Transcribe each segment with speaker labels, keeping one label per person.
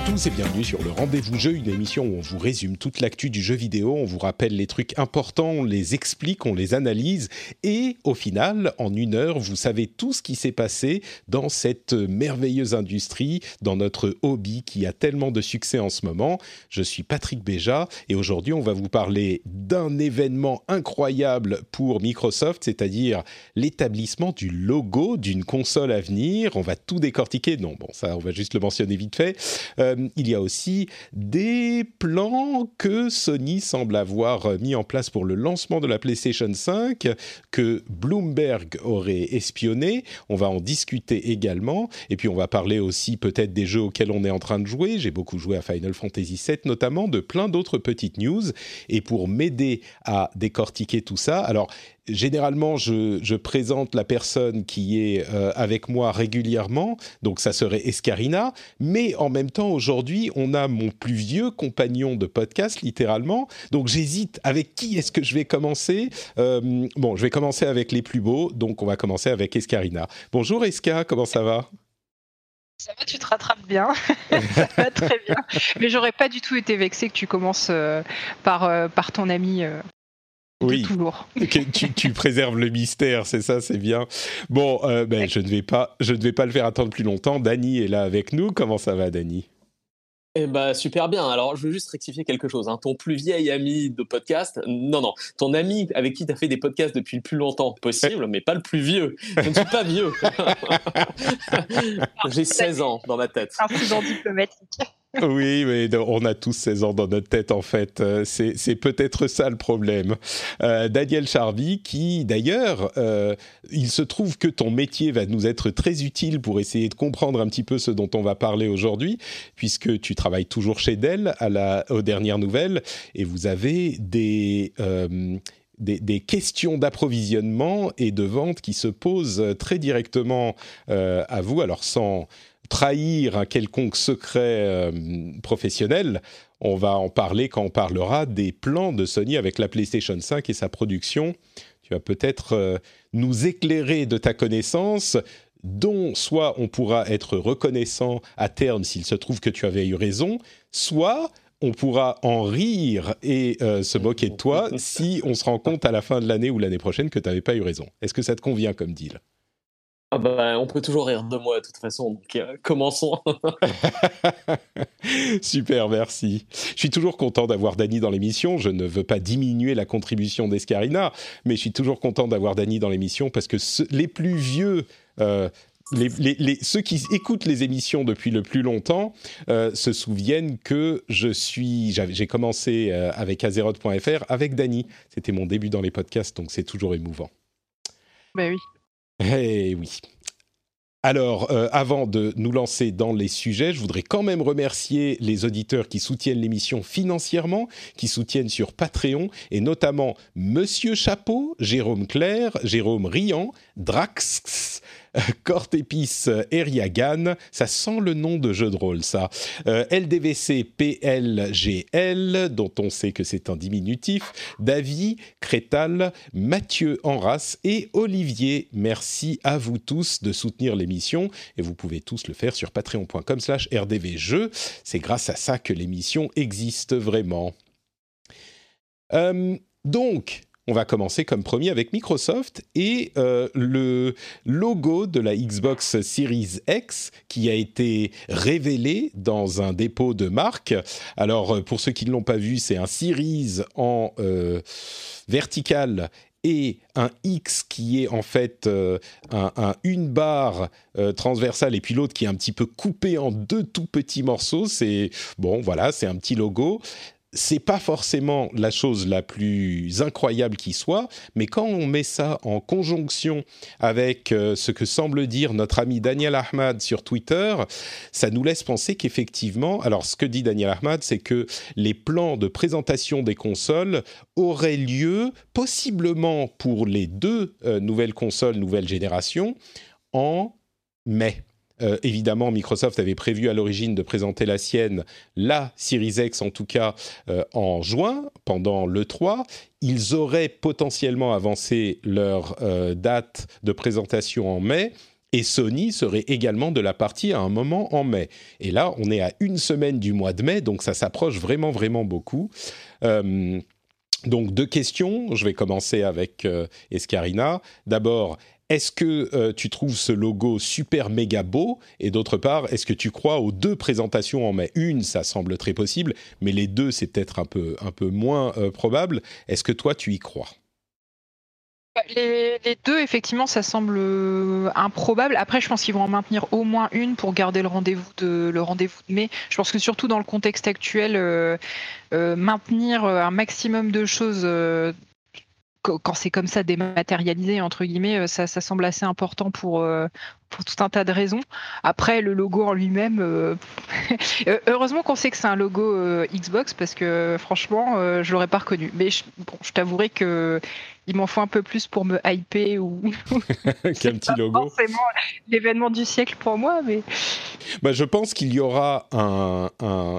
Speaker 1: À tous et bienvenue sur le Rendez-vous Jeu, une émission où on vous résume toute l'actu du jeu vidéo, on vous rappelle les trucs importants, on les explique, on les analyse et au final, en une heure, vous savez tout ce qui s'est passé dans cette merveilleuse industrie, dans notre hobby qui a tellement de succès en ce moment. Je suis Patrick Béja et aujourd'hui, on va vous parler d'un événement incroyable pour Microsoft, c'est-à-dire l'établissement du logo d'une console à venir. On va tout décortiquer. Non, bon, ça, on va juste le mentionner vite fait. Euh, il y a aussi des plans que Sony semble avoir mis en place pour le lancement de la PlayStation 5 que Bloomberg aurait espionné. On va en discuter également. Et puis on va parler aussi peut-être des jeux auxquels on est en train de jouer. J'ai beaucoup joué à Final Fantasy VII notamment, de plein d'autres petites news. Et pour m'aider à décortiquer tout ça, alors généralement, je, présente la personne qui est euh, avec moi régulièrement, donc ça serait Escarina, mais en même temps, aujourd'hui, on a mon plus vieux compagnon de podcast, littéralement, donc j'hésite avec qui est-ce que je vais commencer. Euh, bon, je vais commencer avec les plus beaux, donc on va commencer avec Escarina. Bonjour Esca, comment ça va?
Speaker 2: Ça va, tu te rattrapes bien. ça va très bien. Mais j'aurais pas du tout été vexé que tu commences euh, par, par ton ami
Speaker 1: oui, tu, tu, préserves le mystère, c'est ça, c'est bien. Bon, euh, ben, je ne vais pas, je ne vais pas le faire attendre plus longtemps. Dany est là avec nous. Comment ça va, Dany?
Speaker 3: Eh ben, super bien. Alors, je veux juste rectifier quelque chose. Hein. Ton plus vieil ami de podcast, non, non. Ton ami avec qui tu as fait des podcasts depuis le plus longtemps possible, mais pas le plus vieux. Je ne suis pas vieux. J'ai 16 ans dans ma tête.
Speaker 2: Incident diplomatique.
Speaker 1: Oui, mais on a tous 16 ans dans notre tête en fait. Euh, c'est peut-être ça le problème. Euh, Daniel Charvy, qui d'ailleurs, euh, il se trouve que ton métier va nous être très utile pour essayer de comprendre un petit peu ce dont on va parler aujourd'hui, puisque tu travailles toujours chez Dell à la, aux dernières nouvelles et vous avez. Des, des, questions d'approvisionnement et de vente qui se posent très directement à vous, alors sans, trahir un quelconque secret euh, professionnel, on va en parler quand on parlera des plans de Sony avec la PlayStation 5 et sa production. Tu vas peut-être euh, nous éclairer de ta connaissance dont soit on pourra être reconnaissant à terme s'il se trouve que tu avais eu raison, soit on pourra en rire et euh, se moquer de toi si on se rend compte à la fin de l'année ou l'année prochaine que tu n'avais pas eu raison. Est-ce que ça te convient comme deal?
Speaker 3: Ah bah, on peut toujours rire de moi de toute façon, donc euh, commençons.
Speaker 1: Super, merci. Je suis toujours content d'avoir Dany dans l'émission. Je ne veux pas diminuer la contribution d'Escarina, mais je suis toujours content d'avoir Dany dans l'émission parce que les plus vieux, euh, les, ceux qui écoutent les émissions depuis le plus longtemps euh, se souviennent que je suis, j'ai commencé avec Azeroth.fr avec Dany. C'était mon début dans les podcasts, donc c'est toujours émouvant.
Speaker 2: Ben oui.
Speaker 1: Eh oui. Alors, euh, avant de nous lancer dans les sujets, je voudrais quand même remercier les auditeurs qui soutiennent l'émission financièrement, qui soutiennent sur Patreon, et notamment Monsieur Chapeau, Jérôme Claire, Jérôme Riant, Drax, Cortépice Eriagan, ça sent le nom de jeu de rôle, ça. Euh, LDVC PLGL, dont on sait que c'est un diminutif. David, Crétal, Mathieu Enras et Olivier. Merci à vous tous de soutenir l'émission et vous pouvez tous le faire sur patreon.com slash rdvjeux. C'est grâce à ça que l'émission existe vraiment. Euh, donc, on va commencer comme premier avec Microsoft et euh, le logo de la Xbox Series X qui a été révélé dans un dépôt de marque. Alors euh, pour ceux qui ne l'ont pas vu, c'est un Series en euh, vertical et un X qui est en fait un, une barre transversale et puis l'autre qui est un petit peu coupé en deux tout petits morceaux. C'est bon, voilà, c'est un petit logo c'est pas forcément la chose la plus incroyable qui soit, mais quand on met ça en conjonction avec euh, ce que semble dire notre ami Daniel Ahmad sur Twitter, ça nous laisse penser qu'effectivement, alors ce que dit Daniel Ahmad, c'est que les plans de présentation des consoles auraient lieu possiblement pour les deux euh, nouvelles consoles nouvelle génération en mai. Euh, évidemment, Microsoft avait prévu à l'origine de présenter la sienne, la Series X en tout cas, euh, en juin, pendant l'E3. Ils auraient potentiellement avancé leur euh, date de présentation en mai. Et Sony serait également de la partie à un moment en mai. Et là, on est à une semaine du mois de mai, donc ça s'approche vraiment, vraiment beaucoup. donc deux questions. Je vais commencer avec Escarina. D'abord, est-ce que euh, tu trouves ce logo super méga beau? Et d'autre part, est-ce que tu crois aux deux présentations en mai? Une, ça semble très possible, mais les deux, c'est peut-être un peu, moins euh, probable. Est-ce que toi, tu y crois?
Speaker 2: Bah, les, deux, effectivement, ça semble euh, improbable. Après, je pense qu'ils vont en maintenir au moins une pour garder le rendez-vous de le rendez-vous de mai. Je pense que surtout dans le contexte actuel, maintenir un maximum de choses quand c'est comme ça dématérialisé entre guillemets, euh, ça, semble assez important pour euh, pour tout un tas de raisons. Après, le logo en lui-même, euh, heureusement qu'on sait que c'est un logo Xbox parce que franchement, je l'aurais pas reconnu. Mais je, bon, je t'avouerai que il m'en faut un peu plus pour me hyper ou
Speaker 1: qu'un petit logo.
Speaker 2: Forcément l'événement du siècle pour moi, mais.
Speaker 1: Bah, je pense qu'il y aura un,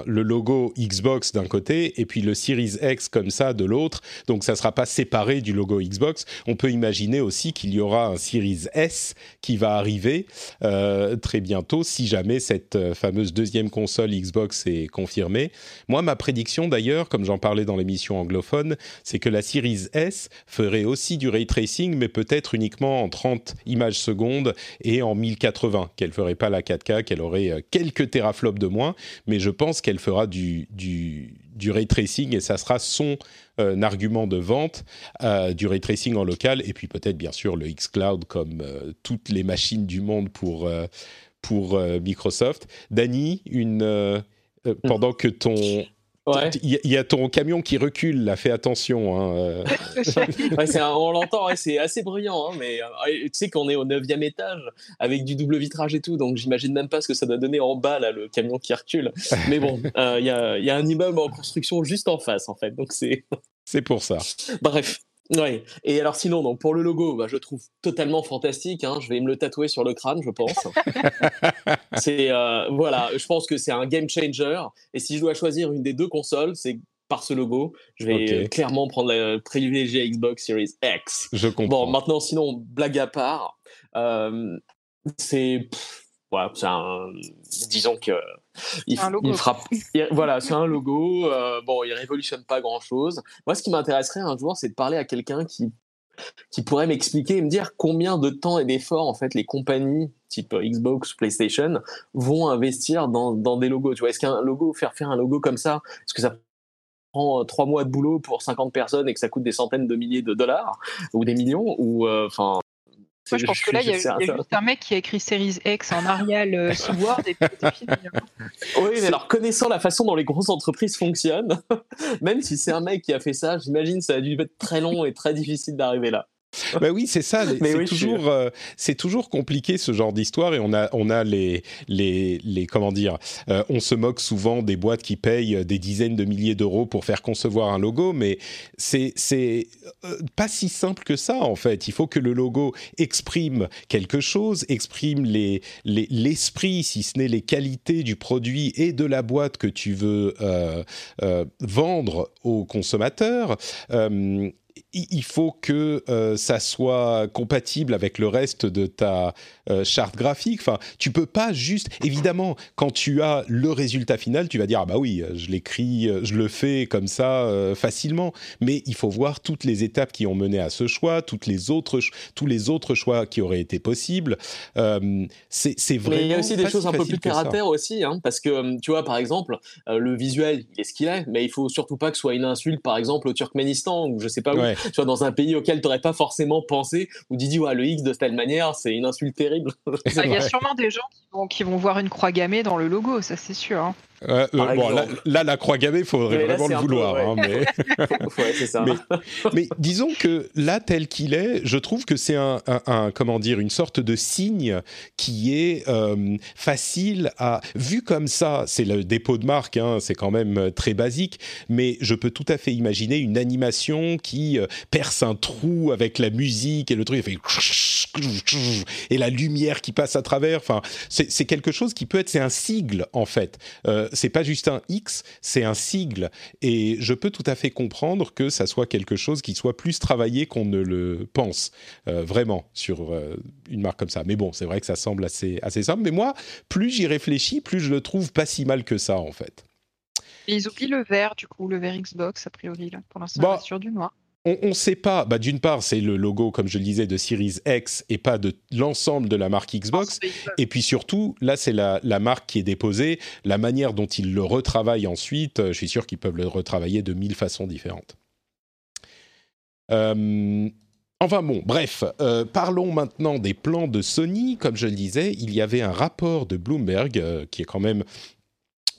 Speaker 1: le logo Xbox d'un côté et puis le Series X comme ça de l'autre. Donc ça sera pas séparé du logo Xbox. On peut imaginer aussi qu'il y aura un Series S qui va arriver euh, très bientôt si jamais cette euh, fameuse deuxième console Xbox est confirmée. Moi, ma prédiction d'ailleurs, comme j'en parlais dans l'émission anglophone, c'est que la Series S ferait aussi du ray tracing, mais peut-être uniquement en 30 images secondes et en 1080, qu'elle ferait pas la 4K, qu'elle aurait euh, quelques teraflops de moins, mais je pense qu'elle fera du, du, du, ray tracing et ça sera son euh, argument de vente euh, du ray tracing en local et puis peut-être bien sûr le xCloud comme toutes les machines du monde pour, pour Microsoft. Dany, une, pendant que ton il y, a ton camion qui recule, là, fais attention. Hein, euh.
Speaker 3: on l'entend, c'est assez bruyant, hein, mais euh, tu sais qu'on est au 9 étage avec du double vitrage et tout, donc j'imagine même pas ce que ça doit donner en bas, là, le camion qui recule. Mais bon, euh, il y, a, y, a, un immeuble en construction juste en face, en fait, donc c'est.
Speaker 1: C'est pour ça.
Speaker 3: Bref. Oui. Et alors sinon, donc pour le logo, bah, je trouve totalement fantastique. Hein. Je vais me le tatouer sur le crâne, je pense. c'est euh, voilà, je pense que c'est un game changer. Et si je dois choisir une des deux consoles, c'est par ce logo. Je vais clairement prendre la privilégiée Xbox Series X.
Speaker 1: Je comprends.
Speaker 3: Bon, maintenant, sinon, blague à part, euh, c'est voilà, c'est un, disons que il, frappe. voilà, c'est un logo. Euh, bon, il révolutionne pas grand chose. Moi, ce qui m'intéresserait un jour, c'est de parler à quelqu'un qui qui pourrait m'expliquer et me dire combien de temps et d'efforts en fait les compagnies type Xbox, PlayStation vont investir dans, dans des logos. Tu vois, est-ce qu'un logo faire faire un logo comme ça, est-ce que ça prend euh, trois mois de boulot pour 50 personnes et que ça coûte des centaines de milliers de dollars ou des millions ou euh, enfin
Speaker 2: moi, je pense que là, il y a, juste un mec qui a écrit Series X en Arial euh, sous Word et puis fini. Hein.
Speaker 3: Oui, mais alors connaissant la façon dont les grosses entreprises fonctionnent, même si c'est un mec qui a fait ça, j'imagine ça a dû être très long et très difficile d'arriver là.
Speaker 1: Ben oui, c'est ça. C'est toujours, euh, c'est toujours compliqué ce genre d'histoire et on a, on a les, les, les comment dire, euh, on se moque souvent des boîtes qui payent des dizaines de milliers d'euros pour faire concevoir un logo, mais c'est, c'est euh, pas si simple que ça en fait. Il faut que le logo exprime quelque chose, exprime les, l'esprit, si ce n'est les qualités du produit et de la boîte que tu veux vendre aux consommateurs il faut que euh, ça soit compatible avec le reste de ta euh, charte graphique. Enfin, tu peux pas juste. Évidemment, quand tu as le résultat final, tu vas dire ah bah oui, je l'écris, je le fais comme ça euh, facilement. Mais il faut voir toutes les étapes qui ont mené à ce choix, toutes les autres, tous les autres choix qui auraient été possibles. c'est vraiment.
Speaker 3: Mais il y a aussi des choses un peu plus à terre aussi, hein, parce que tu vois, par exemple, le visuel, il est ce qu'il est, mais il faut surtout pas que ce soit une insulte, par exemple, au Turkménistan ou je sais pas où. Tu vois, dans un pays auquel tu n'aurais pas forcément pensé, où tu dis, ouais, le X de telle manière, c'est une insulte terrible.
Speaker 2: Il y a sûrement des gens qui vont, qui vont voir une croix gammée dans le logo, ça c'est sûr. Hein.
Speaker 1: Euh, bon, là, la croix gammée, il faudrait vraiment le vouloir. Hein, mais...
Speaker 3: ça.
Speaker 1: mais... disons que là, tel qu'il est, je trouve que c'est un, un, comment dire, une sorte de signe qui est euh, facile à. Vu comme ça, c'est le dépôt de marque, hein, c'est quand même euh, très basique, mais je peux tout à fait imaginer une animation qui perce un trou avec la musique et le truc fait et la lumière qui passe à travers. Enfin, c'est quelque chose qui peut être, c'est un sigle en fait c'est pas juste un X, c'est un sigle. Et je peux tout à fait comprendre que ça soit quelque chose qui soit plus travaillé qu'on ne le pense, euh, vraiment, sur euh, une marque comme ça. Mais bon, c'est vrai que ça semble assez, assez simple. Mais moi, plus j'y réfléchis, plus je le trouve pas si mal que ça, en fait.
Speaker 2: ils oublient le vert, du coup, le vert Xbox, a priori, là. Pour l'instant, bah, sur du noir
Speaker 1: on ne sait pas. Bah, D'une part, c'est le logo, comme je le disais, de Series X et pas de l'ensemble de la marque Xbox. Et puis surtout, là, c'est la, marque qui est déposée. La manière dont ils le retravaillent ensuite, euh, je suis sûr qu'ils peuvent le retravailler de mille façons différentes. Euh, enfin bon, bref, euh, parlons maintenant des plans de Sony. Comme je le disais, il y avait un rapport de Bloomberg, qui est quand même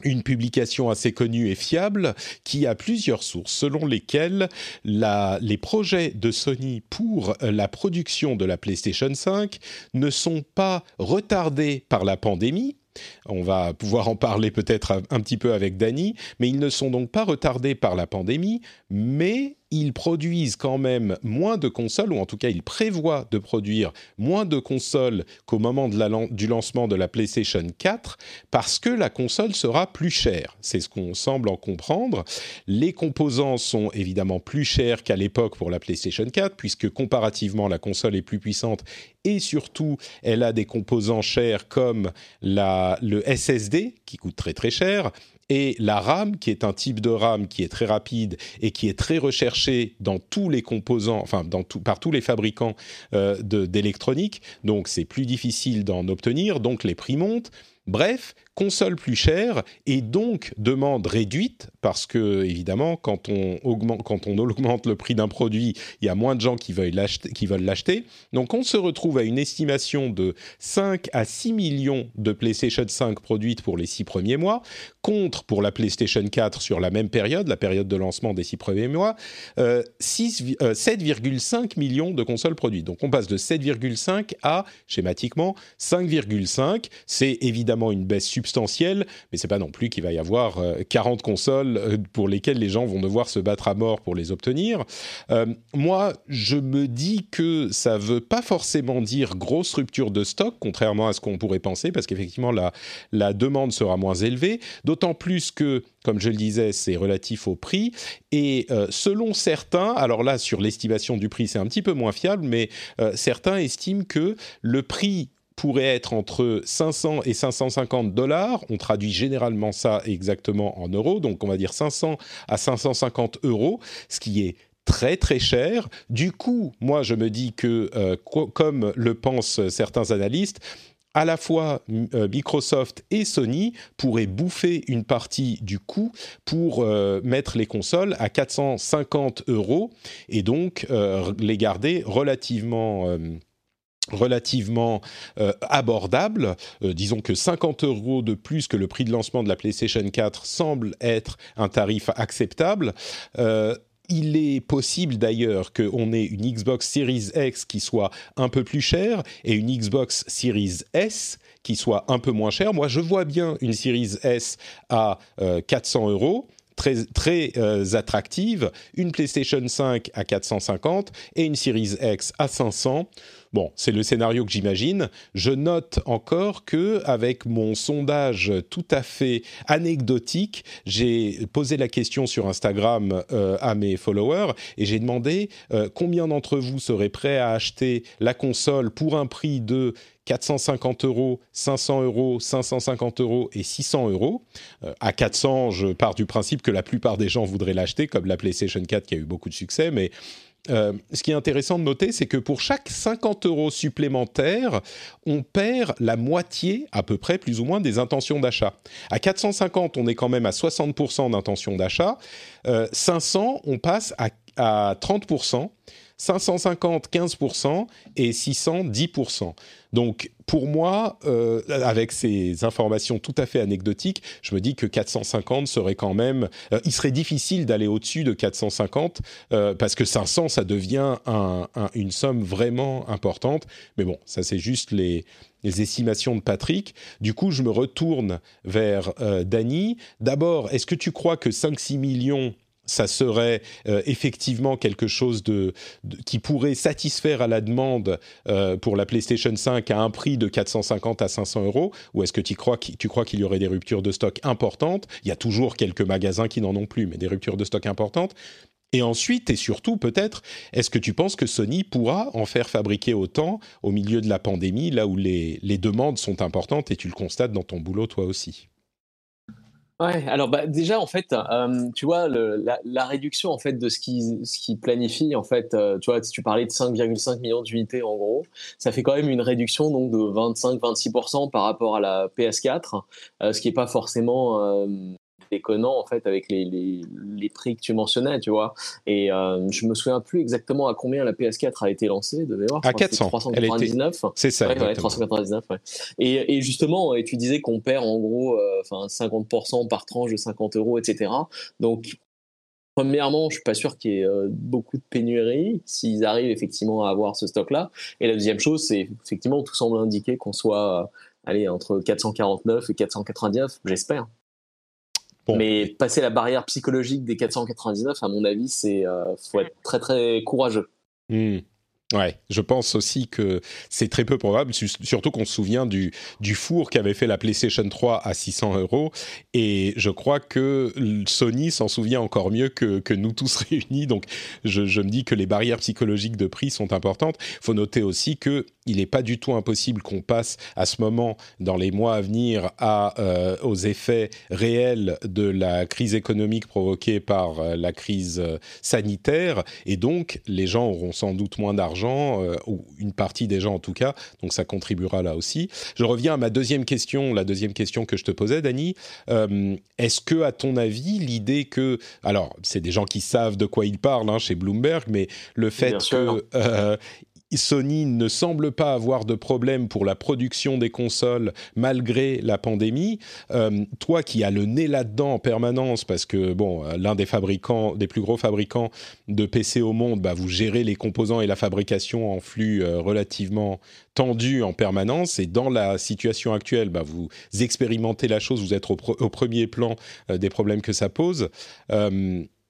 Speaker 1: une publication assez connue et fiable qui a plusieurs sources selon lesquelles les projets de Sony pour la production de la PlayStation 5 ne sont pas retardés par la pandémie, on va pouvoir en parler peut-être un, petit peu avec Dany, mais ils ne sont donc pas retardés par la pandémie, mais ils produisent quand même moins de consoles, ou en tout cas ils prévoient de produire moins de consoles qu'au moment du lancement de la PlayStation 4, parce que la console sera plus chère. C'est ce qu'on semble en comprendre. Les composants sont évidemment plus chers qu'à l'époque pour la PlayStation 4, puisque comparativement la console est plus puissante et surtout elle a des composants chers comme le SSD qui coûte très très cher et la RAM, qui est un type de RAM qui est très rapide et qui est très recherché dans tous les composants, enfin dans par tous les fabricants euh, d'électronique. Donc c'est plus difficile d'en obtenir, donc les prix montent. Bref, console plus chère et donc demande réduite parce que évidemment quand on augmente, quand on augmente le prix d'un produit, il y a moins de gens qui veulent l'acheter. Donc on se retrouve à une estimation de 5 à 6 millions de PlayStation 5 produites pour les 6 premiers mois, contre pour la PlayStation 4 sur la même période, la période de lancement des 6 premiers mois, euh, 7,5 euh, millions de consoles produites. Donc on passe de 7,5 à schématiquement 5,5. C'est évidemment une baisse substantielle, mais c'est pas non plus qu'il va y avoir 40 euh, consoles euh, pour lesquelles les gens vont devoir se battre à mort pour les obtenir. Euh, moi, je me dis que ça veut pas forcément dire grosse rupture de stock, contrairement à ce qu'on pourrait penser, parce qu'effectivement la, la demande sera moins élevée, d'autant plus que comme je le disais, c'est relatif au prix. Et selon certains, alors là, sur l'estimation du prix, c'est un petit peu moins fiable, mais certains estiment que le prix pourrait être entre 500 et 550 dollars. On traduit généralement ça exactement en euros, donc on va dire 500 à 550 euros, ce qui est très très cher. Du coup, moi je me dis que, euh, comme le pensent certains analystes, à la fois euh, Microsoft et Sony pourraient bouffer une partie du coût pour euh, mettre les consoles à 450 euros et donc les garder relativement relativement euh, abordable. Euh, disons que 50 euros de plus que le prix de lancement de la PlayStation 4 semble être un tarif acceptable. Euh, il est possible d'ailleurs qu'on ait une Xbox Series X qui soit un peu plus chère et une Xbox Series S qui soit un peu moins chère. Moi, je vois bien une Series S à 400 euros très, très attractive, une PlayStation 5 à 450 et une Series X à 500. Bon, c'est le scénario que j'imagine. Je note encore que avec mon sondage tout à fait anecdotique, j'ai posé la question sur Instagram euh, à mes followers et j'ai demandé euh, combien d'entre vous seraient prêts à acheter la console pour un prix de 450 euros, 500 euros, 550 euros et 600 euros. Euh, à 400, je pars du principe que la plupart des gens voudraient l'acheter, comme la PlayStation 4 qui a eu beaucoup de succès, mais euh, ce qui est intéressant de noter, c'est que pour chaque 50 euros supplémentaires, on perd la moitié, à peu près, plus ou moins, des intentions d'achat. À 450, on est quand même à 60% d'intentions d'achat. 500, euh, on passe à à 30%. 550 15% et 600 10%. Donc pour moi, euh, avec ces informations tout à fait anecdotiques, je me dis que 450 serait quand même... Euh, il serait difficile d'aller au-dessus de 450 euh, parce que 500, ça devient une somme vraiment importante. Mais bon, ça c'est juste les, les estimations de Patrick. Du coup, je me retourne vers Dany. D'abord, est-ce que tu crois que 5-6 millions ça serait euh, effectivement quelque chose qui pourrait satisfaire à la demande euh, pour la PlayStation 5 à un prix de 450 à 500 euros Ou est-ce que tu crois, qu'il y aurait des ruptures de stock importantes? Il y a toujours quelques magasins qui n'en ont plus, mais des ruptures de stock importantes. Et ensuite, et surtout peut-être, est-ce que tu penses que Sony pourra en faire fabriquer autant au milieu de la pandémie, là où les demandes sont importantes et tu le constates dans ton boulot toi aussi?
Speaker 3: Ouais, alors bah, déjà en fait, euh, tu vois la, réduction en fait de ce qui ce qui planifie en fait, euh, tu vois si tu parlais de 5,5 millions d'unités en gros, ça fait quand même une réduction donc de 25-26% par rapport à la PS4, euh, ce qui est pas forcément déconnant en fait avec les, les, les, prix que tu mentionnais, tu vois. Et euh, je me souviens plus exactement à combien la PS4 a été lancée, de mémoire.
Speaker 1: À 400.
Speaker 3: 399.
Speaker 1: C'est ça.
Speaker 3: Ouais, 399. Ouais. Et, et, justement, et tu disais qu'on perd en gros, euh, enfin 50% par tranche de 50 euros, etc. Donc Premièrement, je suis pas sûr qu'il y ait euh, beaucoup de pénurie s'ils arrivent effectivement à avoir ce stock-là. Et la deuxième chose, c'est effectivement tout semble indiquer qu'on soit allez entre 449 et 499, j'espère. Mais passer la barrière psychologique des 499, à mon avis, c'est euh, faut être très très courageux.
Speaker 1: Hmm. Ouais, je pense aussi que c'est très peu probable, surtout qu'on se souvient du, du four qu'avait fait la PlayStation 3 à 600 euros. Et je crois que Sony s'en souvient encore mieux que, que nous tous réunis. Donc je, me dis que les barrières psychologiques de prix sont importantes. Il faut noter aussi que il n'est pas du tout impossible qu'on passe à ce moment, dans les mois à venir, à, euh, aux effets réels de la crise économique provoquée par euh, la crise euh, sanitaire. Et donc, les gens auront sans doute moins d'argent, ou une partie des gens en tout cas. Donc, ça contribuera là aussi. Je reviens à ma deuxième question, la deuxième question que je te posais, Dani. Est-ce que, à ton avis, l'idée que... Alors, c'est des gens qui savent de quoi ils parlent hein, chez Bloomberg, mais le fait que Sony ne semble pas avoir de problème pour la production des consoles malgré la pandémie. Euh, toi qui as le nez là-dedans en permanence, parce que euh, l'un des fabricants, des plus gros fabricants de PC au monde, bah, vous gérez les composants et la fabrication en flux euh, relativement tendu en permanence. Et dans la situation actuelle, bah, vous expérimentez la chose, vous êtes au premier plan des problèmes que ça pose.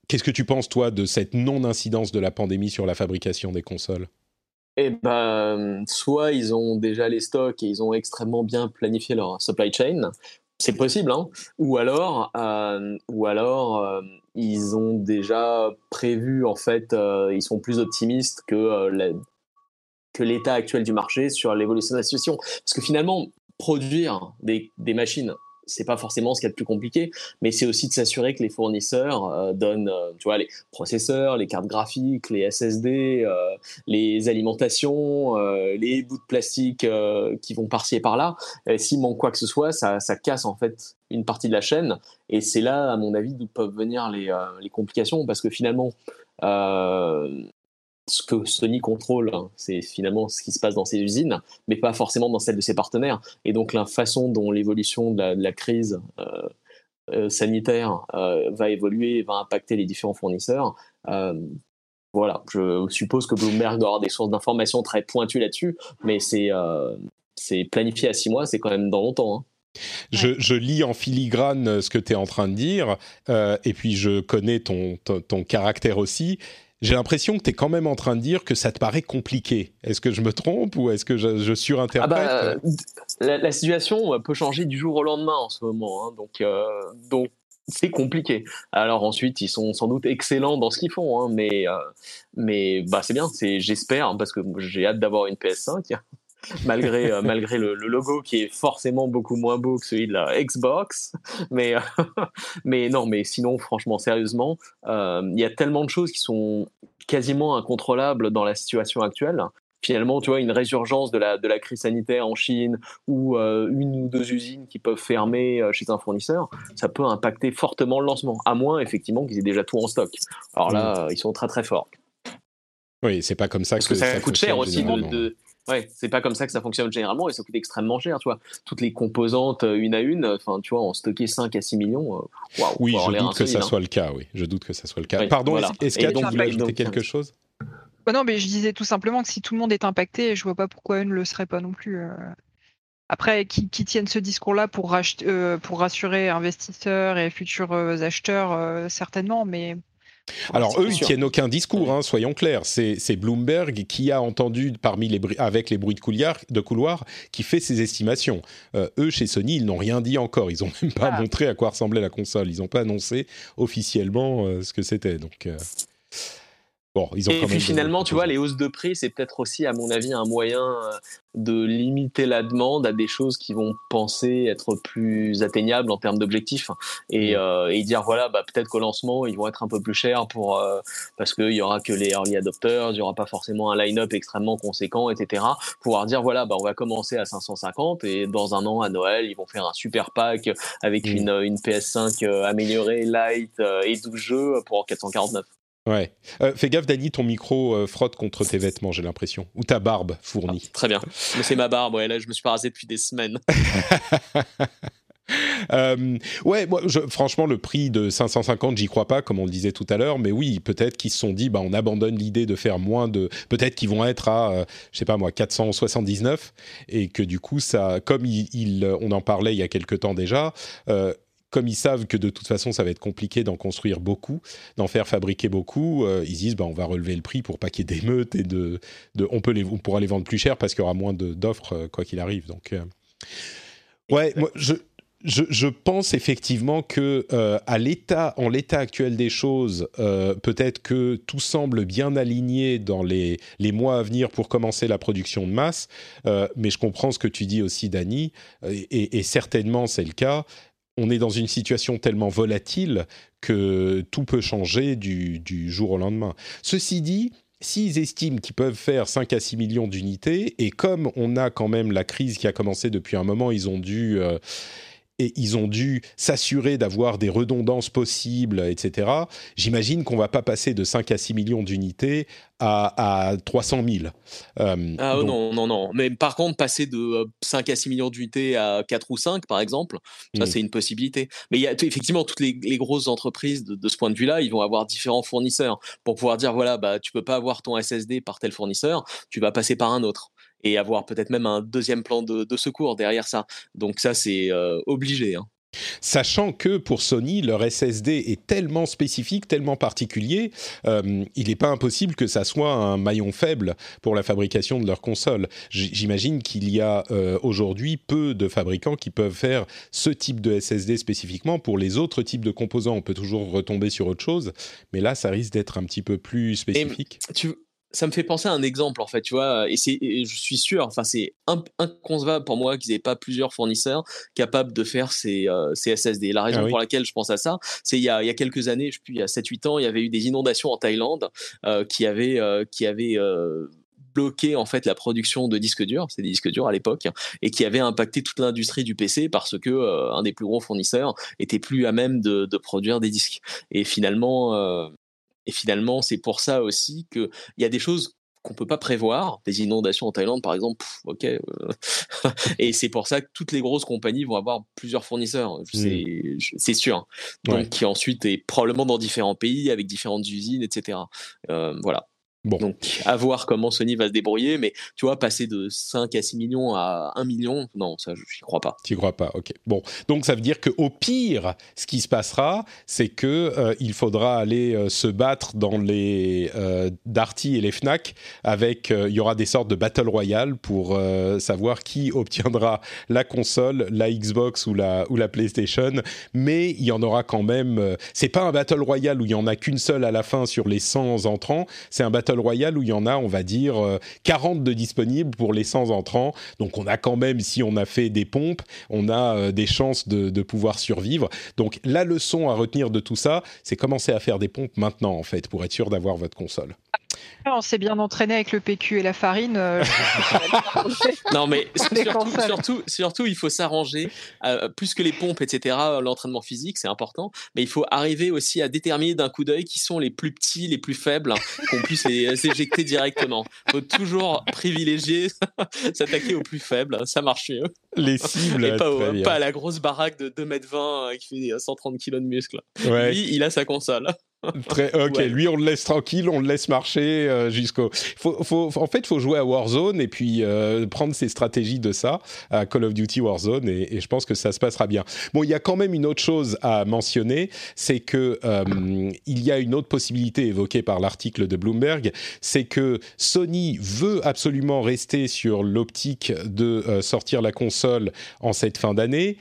Speaker 1: Qu'est-ce que tu penses, toi, de cette non-incidence de la pandémie sur la fabrication des consoles?
Speaker 3: Eh ben, soit ils ont déjà les stocks et ils ont extrêmement bien planifié leur supply chain, c'est possible, hein. ou alors, euh, ou alors euh, ils ont déjà prévu, en fait, euh, ils sont plus optimistes que que l'état actuel du marché sur l'évolution de la situation. Parce que finalement, produire des, des machines c'est pas forcément ce qu'il y a de plus compliqué, mais c'est aussi de s'assurer que les fournisseurs euh, donnent, euh, tu vois, les processeurs, les cartes graphiques, les SSD, euh, les alimentations, les bouts de plastique qui vont par-ci et par-là. S'il manque quoi que ce soit, ça, casse en fait une partie de la chaîne, et c'est là, à mon avis, d'où peuvent venir les complications, parce que finalement, ce que Sony contrôle, hein, c'est finalement ce qui se passe dans ses usines, mais pas forcément dans celle de ses partenaires. Et donc la façon dont l'évolution de, la crise euh, euh, sanitaire euh, va évoluer, va impacter les différents fournisseurs. voilà, je suppose que Bloomberg doit avoir des sources d'informations très pointues là-dessus, mais c'est c'est planifié à six mois, c'est quand même dans longtemps. Hein.
Speaker 1: Je, lis en filigrane ce que tu es en train de dire, et puis je connais ton, ton caractère aussi j'ai l'impression que tu es quand même en train de dire que ça te paraît compliqué. Est-ce que je me trompe ou est-ce que je, surinterprète ah
Speaker 3: bah, la, situation peut changer du jour au lendemain en ce moment. Hein. donc, euh, donc c'est compliqué. Alors ensuite, ils sont sans doute excellents dans ce qu'ils font, hein, mais, euh, mais bah, c'est bien, j'espère, hein, parce que j'ai hâte d'avoir une PS5 malgré, euh, malgré le, logo qui est forcément beaucoup moins beau que celui de la Xbox. Mais, mais non, mais sinon, franchement, sérieusement, euh, il y a tellement de choses qui sont quasiment incontrôlables dans la situation actuelle finalement, tu vois, une résurgence de la, de la crise sanitaire en Chine ou une ou deux usines qui peuvent fermer chez un fournisseur, ça peut impacter fortement le lancement, à moins effectivement qu'ils aient déjà tout en stock. Alors là, ils sont très très forts.
Speaker 1: Oui, c'est pas comme ça
Speaker 3: que, ça, coûte cher aussi de, Ouais, c'est pas comme ça que ça fonctionne généralement et ça coûte extrêmement cher, tu vois. Toutes les composantes euh, une à une, enfin, tu vois, en stocker 5 à 6 millions,
Speaker 1: euh, oui, je doute que ça hein. soit le cas, oui. Je doute que ça soit le cas. Pardon, est-ce qu'il voulais ajouter quelque chose?
Speaker 2: Bah Non, mais je disais tout simplement que si tout le monde est impacté, je vois pas pourquoi une ne le serait pas non plus. Euh. Après, qui, qui, tiennent ce discours-là pour, pour rassurer investisseurs et futurs acheteurs, certainement, mais
Speaker 1: alors eux, ils tiennent aucun discours, hein, soyons clairs. C'est Bloomberg qui a entendu parmi les avec les bruits de couloir, de couloir qui fait ses estimations. Euh, eux, chez Sony, ils n'ont rien dit encore. Ils n'ont même pas montré à quoi ressemblait la console. Ils n'ont pas annoncé officiellement euh, ce que c'était. Donc euh,
Speaker 3: Bon, ils ont et puis finalement, tu vois, les hausses de prix, c'est peut-être aussi, à mon avis, un moyen euh, de limiter la demande à des choses qui vont penser être plus atteignables en termes d'objectifs et, mm. euh, et, dire voilà, bah, peut-être qu'au lancement, ils vont être un peu plus chers pour euh, parce qu'il y aura que les early adopters, il y aura pas forcément un line-up extrêmement conséquent, etc. Pouvoir dire voilà, bah, on va commencer à 550 et dans un an à Noël, ils vont faire un super pack avec mm. une, une PS5 améliorée, light et 12 jeux pour 449.
Speaker 1: Ouais. Euh, fais gaffe, Dani, ton micro euh, frotte contre tes vêtements, j'ai l'impression. Ou ta barbe fournie.
Speaker 3: Ah, très bien. c'est ma barbe, ouais. Là, je me suis pas rasé depuis des semaines.
Speaker 1: Euh, ouais, moi, franchement, le prix de 550, j'y crois pas, comme on le disait tout à l'heure, mais oui, peut-être qu'ils se sont dit, bah, on abandonne l'idée de faire moins de. Peut-être qu'ils vont être à, je sais pas moi, 479, et que du coup, ça, comme il, on en parlait il y a quelque temps déjà, comme ils savent que de toute façon ça va être compliqué d'en construire beaucoup, d'en faire fabriquer beaucoup, euh, ils disent bah, on va relever le prix pour pas qu'il y ait d'émeutes et de, de, on peut les, on pourra les vendre plus cher parce qu'il y aura moins d'offres euh, quoi qu'il arrive. Donc euh, ouais, moi je, je, je, pense effectivement que à l'état, en l'état actuel des choses, peut-être que tout semble bien aligné dans les, les mois à venir pour commencer la production de masse. mais je comprends ce que tu dis aussi, Dani, et, et certainement c'est le cas on est dans une situation tellement volatile que tout peut changer du, jour au lendemain. Ceci dit, s'ils estiment qu'ils peuvent faire 5 à 6 millions d'unités, et comme on a quand même la crise qui a commencé depuis un moment, ils ont dû... Euh, et ils ont dû s'assurer d'avoir des redondances possibles, etc. J'imagine qu'on va pas passer de 5 à 6 millions d'unités à, à, 300 000.
Speaker 3: Euh, ah non, non, non. Mais par contre, passer de 5 euh, à 6 millions d'unités à 4 ou 5, par exemple, ça, hmm. c'est une possibilité. Mais il y a effectivement toutes les, grosses entreprises de, ce point de vue-là, ils vont avoir différents fournisseurs pour pouvoir dire voilà, bah, tu peux pas avoir ton SSD par tel fournisseur, tu vas passer par un autre et avoir peut-être même un deuxième plan de, secours derrière ça. Donc ça, c'est euh, obligé. Hein.
Speaker 1: Sachant que pour Sony, leur SSD est tellement spécifique, tellement particulier, euh, il n'est pas impossible que ça soit un maillon faible pour la fabrication de leur console. J'imagine qu'il y a euh, aujourd'hui peu de fabricants qui peuvent faire ce type de SSD spécifiquement. Pour les autres types de composants, on peut toujours retomber sur autre chose, mais là, ça risque d'être un petit peu plus spécifique
Speaker 3: ça me fait penser à un exemple en fait, tu vois, et c'est, je suis sûr, enfin c'est inconcevable pour moi qu'ils n'aient pas plusieurs fournisseurs capables de faire ces, euh, ces SSD. La raison ah pour laquelle je pense à ça, c'est il y a, il y a quelques années, je sais plus, il y a 7-8 ans, il y avait eu des inondations en Thaïlande euh, qui avaient, euh, qui avaient bloqué en fait la production de disques durs, c'est des disques durs à l'époque, et qui avaient impacté toute l'industrie du PC parce que un des plus gros fournisseurs était plus à même de, de produire des disques. Et finalement, et finalement, c'est pour ça aussi qu'il y a des choses qu'on peut pas prévoir, des inondations en Thaïlande par exemple, ok, euh, et c'est pour ça que toutes les grosses compagnies vont avoir plusieurs fournisseurs, mmh. c'est sûr. Donc qui ensuite est probablement dans différents pays avec différentes usines, etc. Euh, voilà. Bon. Donc, à voir comment Sony va se débrouiller, mais tu vois, passer de 5 à 6 millions à 1 million, non, ça, je n'y crois pas.
Speaker 1: Tu crois pas, ok. Bon, donc ça veut dire qu'au pire, ce qui se passera, c'est que euh, il faudra aller euh, se battre dans les euh, Darty et les Fnac avec, il y aura des sortes de battle royale pour savoir qui obtiendra la console, la Xbox ou la, ou la PlayStation, mais il y en aura quand même, c'est pas un battle royale où il y en a qu'une seule à la fin sur les 100 entrants, c'est un battle Royale où il y en a, on va dire, 40 euh, de disponibles pour les 100 entrants. Donc on a quand même, si on a fait des pompes, on a euh, des chances de, pouvoir survivre. Donc la leçon à retenir de tout ça, c'est commencer à faire des pompes maintenant, en fait, pour être sûr d'avoir votre console.
Speaker 2: On s'est bien entraîné avec le PQ et la farine. Euh,
Speaker 3: non, mais surtout, surtout, il faut s'arranger. Euh, plus que les pompes, etc., l'entraînement physique, c'est important. Mais il faut arriver aussi à déterminer d'un coup d'œil qui sont les plus petits, les plus faibles, qu'on puisse les éjecter directement. Il faut toujours privilégier, s'attaquer aux plus faibles. Ça marche mieux.
Speaker 1: Les cibles.
Speaker 3: Et pas, à la grosse baraque de 2m20 euh, qui fait 130 kg de muscle. Lui, il a sa console.
Speaker 1: Très, ok, lui on le laisse tranquille, on le laisse marcher euh, jusqu'au. Faut, faut, en fait, il faut jouer à Warzone et puis euh, prendre ses stratégies de ça à Call of Duty Warzone et, et, je pense que ça se passera bien. Bon, il y a quand même une autre chose à mentionner, c'est que euh, il y a une autre possibilité évoquée par l'article de Bloomberg, c'est que Sony veut absolument rester sur l'optique de sortir la console en cette fin d'année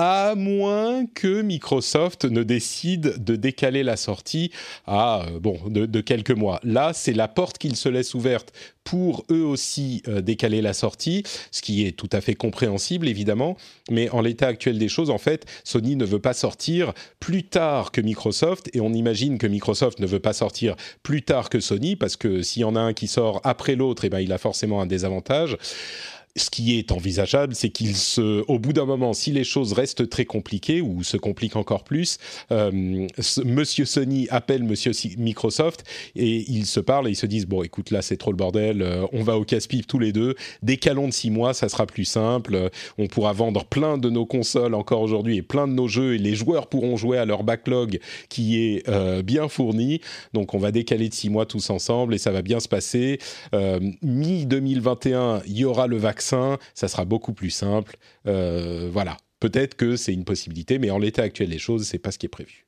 Speaker 1: à moins que Microsoft ne décide de décaler la sortie à euh, bon de, quelques mois. Là, c'est la porte qu'ils se laissent ouverte pour eux aussi euh, décaler la sortie, ce qui est tout à fait compréhensible évidemment. Mais en l'état actuel des choses, en fait, Sony ne veut pas sortir plus tard que Microsoft et on imagine que Microsoft ne veut pas sortir plus tard que Sony parce que s'il y en a un qui sort après l'autre, eh ben il a forcément un désavantage ce qui est envisageable, c'est qu'il se, au bout d'un moment, si les choses restent très compliquées ou se compliquent encore plus, euh, Monsieur Sony appelle Monsieur Microsoft et ils se parlent et ils se disent bon, écoute, là c'est trop le bordel, euh, on va au casse-pipe tous les deux, décalons de six mois, ça sera plus simple, euh, on pourra vendre plein de nos consoles encore aujourd'hui et plein de nos jeux et les joueurs pourront jouer à leur backlog qui est bien fourni, donc on va décaler de six mois tous ensemble et ça va bien se passer. Mi 2021, il y aura le vaccin ça sera beaucoup plus simple. Euh, voilà, peut-être que c'est une possibilité, mais en l'état actuel des choses, c'est pas ce qui est prévu.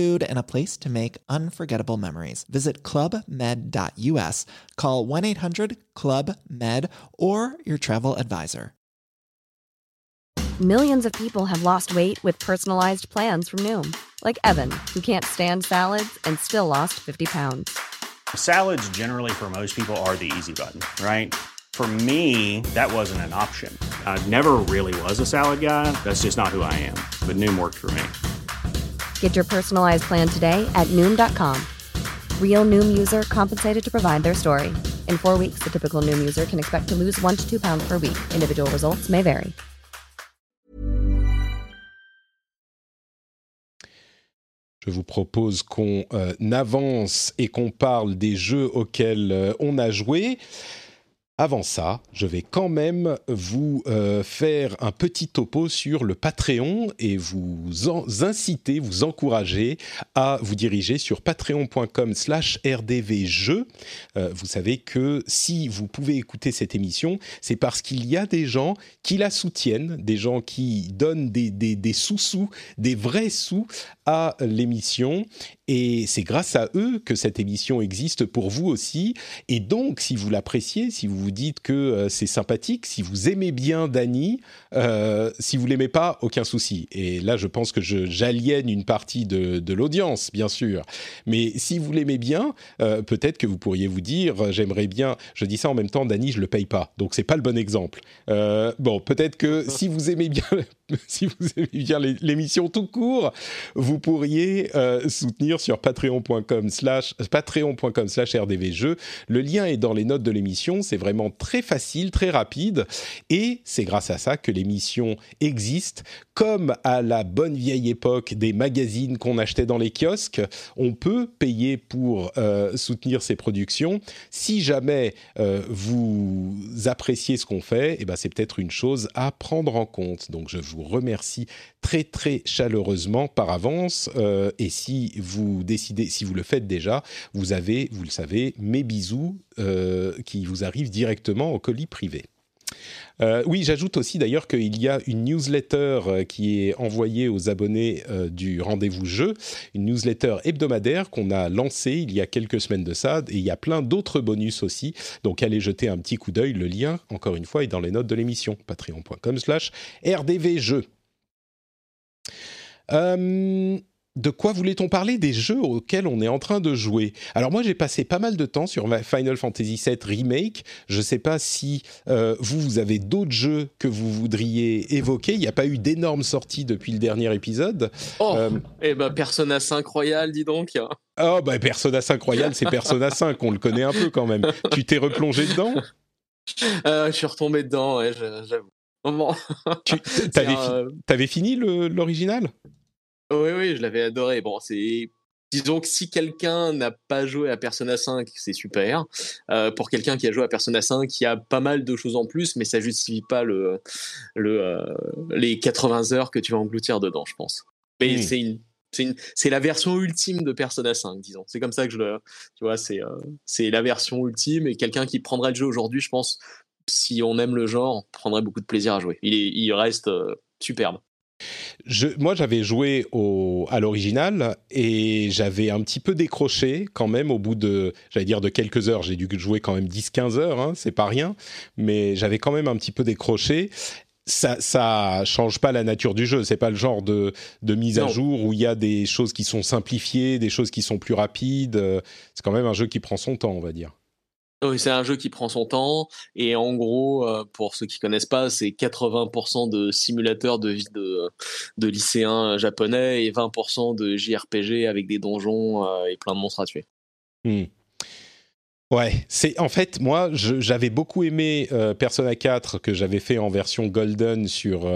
Speaker 4: food, and a place to make unforgettable memories. Visit clubmed.us, call 1 800 Club Med, or your travel advisor.
Speaker 5: Millions of people have lost weight with personalized plans from Noom, like Evan, who can't stand salads and still lost 50 pounds.
Speaker 6: Salads, generally, for most people, are the easy button, right? For me, that wasn't an option. I never really was a salad guy. That's just not who I am. But Noom worked for me.
Speaker 5: Get your personalized plan today at noom.com. Real noom user compensated to provide their story. In four weeks, the typical noom user can expect to lose one to two pounds per week. Individual results may vary.
Speaker 1: Je vous propose qu'on euh, avance et qu'on parle des jeux auxquels euh, on a joué. Avant ça, je vais quand même vous euh, faire un petit topo sur le Patreon et vous inciter, vous encourager à vous diriger sur patreon.com slash rdvjeux. Euh, vous savez que si vous pouvez écouter cette émission, c'est parce qu'il y a des gens qui la soutiennent, des gens qui donnent des, des sous-sous, des vrais sous l'émission et c'est grâce à eux que cette émission existe pour vous aussi. Et donc, si vous l'appréciez, si vous vous dites que euh, c'est sympathique, si vous aimez bien Dany, euh, si vous l'aimez pas, aucun souci. Et là, je pense que j'aliène une partie de, l'audience, bien sûr. Mais si vous l'aimez bien, euh, peut-être que vous pourriez vous dire, j'aimerais bien. Je dis ça en même temps, Dany, je le paye pas, donc c'est pas le bon exemple. bon, peut-être que si vous aimez bien, si vous aimez bien l'émission tout court, vous pourriez soutenir sur patreon.com slash patreon.com slash rdvjeux. Le lien est dans les notes de l'émission. C'est vraiment très facile, très rapide. Et c'est grâce à ça que l'émission existe. Comme à la bonne vieille époque des magazines qu'on achetait dans les kiosques, on peut payer pour euh, soutenir ces productions. Si jamais euh, vous appréciez ce qu'on fait, eh ben c'est peut-être une chose à prendre en compte. Donc je vous remercie très très chaleureusement par avance. Euh, et si vous décidez, si vous le faites déjà, vous avez, vous le savez, mes bisous euh, qui vous arrivent directement au colis privé. Euh, oui, j'ajoute aussi d'ailleurs qu'il y a une newsletter euh, qui est envoyée aux abonnés euh, du rendez-vous jeu, une newsletter hebdomadaire qu'on a lancée il y a quelques semaines de ça, et il y a plein d'autres bonus aussi. Donc allez jeter un petit coup d'œil, le lien, encore une fois, est dans les notes de l'émission, patreon.com slash rdvjeux. Euh, de quoi voulait-on parler Des jeux auxquels on est en train de jouer? Alors moi j'ai passé pas mal de temps sur Final Fantasy VII Remake. Je ne sais pas si euh, vous, vous avez d'autres jeux que vous voudriez évoquer. Il n'y a pas eu d'énormes sorties depuis le dernier épisode.
Speaker 3: Oh, euh, eh ben Persona 5 Royal, dis donc.
Speaker 1: Oh bah Persona 5 Royal, c'est Persona 5, on le connaît un peu quand même. tu t'es replongé dedans?
Speaker 3: Euh, Je suis retombé dedans, ouais, j'avoue.
Speaker 1: tu avais, fini l'original?
Speaker 3: Oui, oui, je l'avais adoré. Bon, c'est disons que si quelqu'un n'a pas joué à Persona 5, c'est super. Euh, pour quelqu'un qui a joué à Persona 5, il y a pas mal de choses en plus, mais ça justifie pas le, le, euh, les 80 heures que tu vas engloutir dedans, je pense. Mais c'est c'est la version ultime de Persona 5, disons. C'est comme ça que je le, tu vois, c'est, euh, c'est la version ultime et quelqu'un qui prendrait le jeu aujourd'hui, je pense, si on aime le genre, prendrait beaucoup de plaisir à jouer. Il, il reste superbe
Speaker 1: moi, j'avais joué au, à l'original et j'avais un petit peu décroché quand même au bout de, j'allais dire de quelques heures. J'ai dû jouer quand même 10-15 heures, hein, c'est pas rien, mais j'avais quand même un petit peu décroché. Ça, ça change pas la nature du jeu. C'est pas le genre de, de mise à jour où il y a des choses qui sont simplifiées, des choses qui sont plus rapides. C'est quand même un jeu qui prend son temps, on va dire.
Speaker 3: Oui, c'est un jeu qui prend son temps et en gros, euh, pour ceux qui connaissent pas, c'est 80% de simulateurs de vie de, de lycéens japonais et 20% de JRPG avec des donjons euh, et plein de monstres à tuer.
Speaker 1: Hmm. Ouais, c'est en fait moi j'avais beaucoup aimé euh, Persona 4 que j'avais fait en version golden sur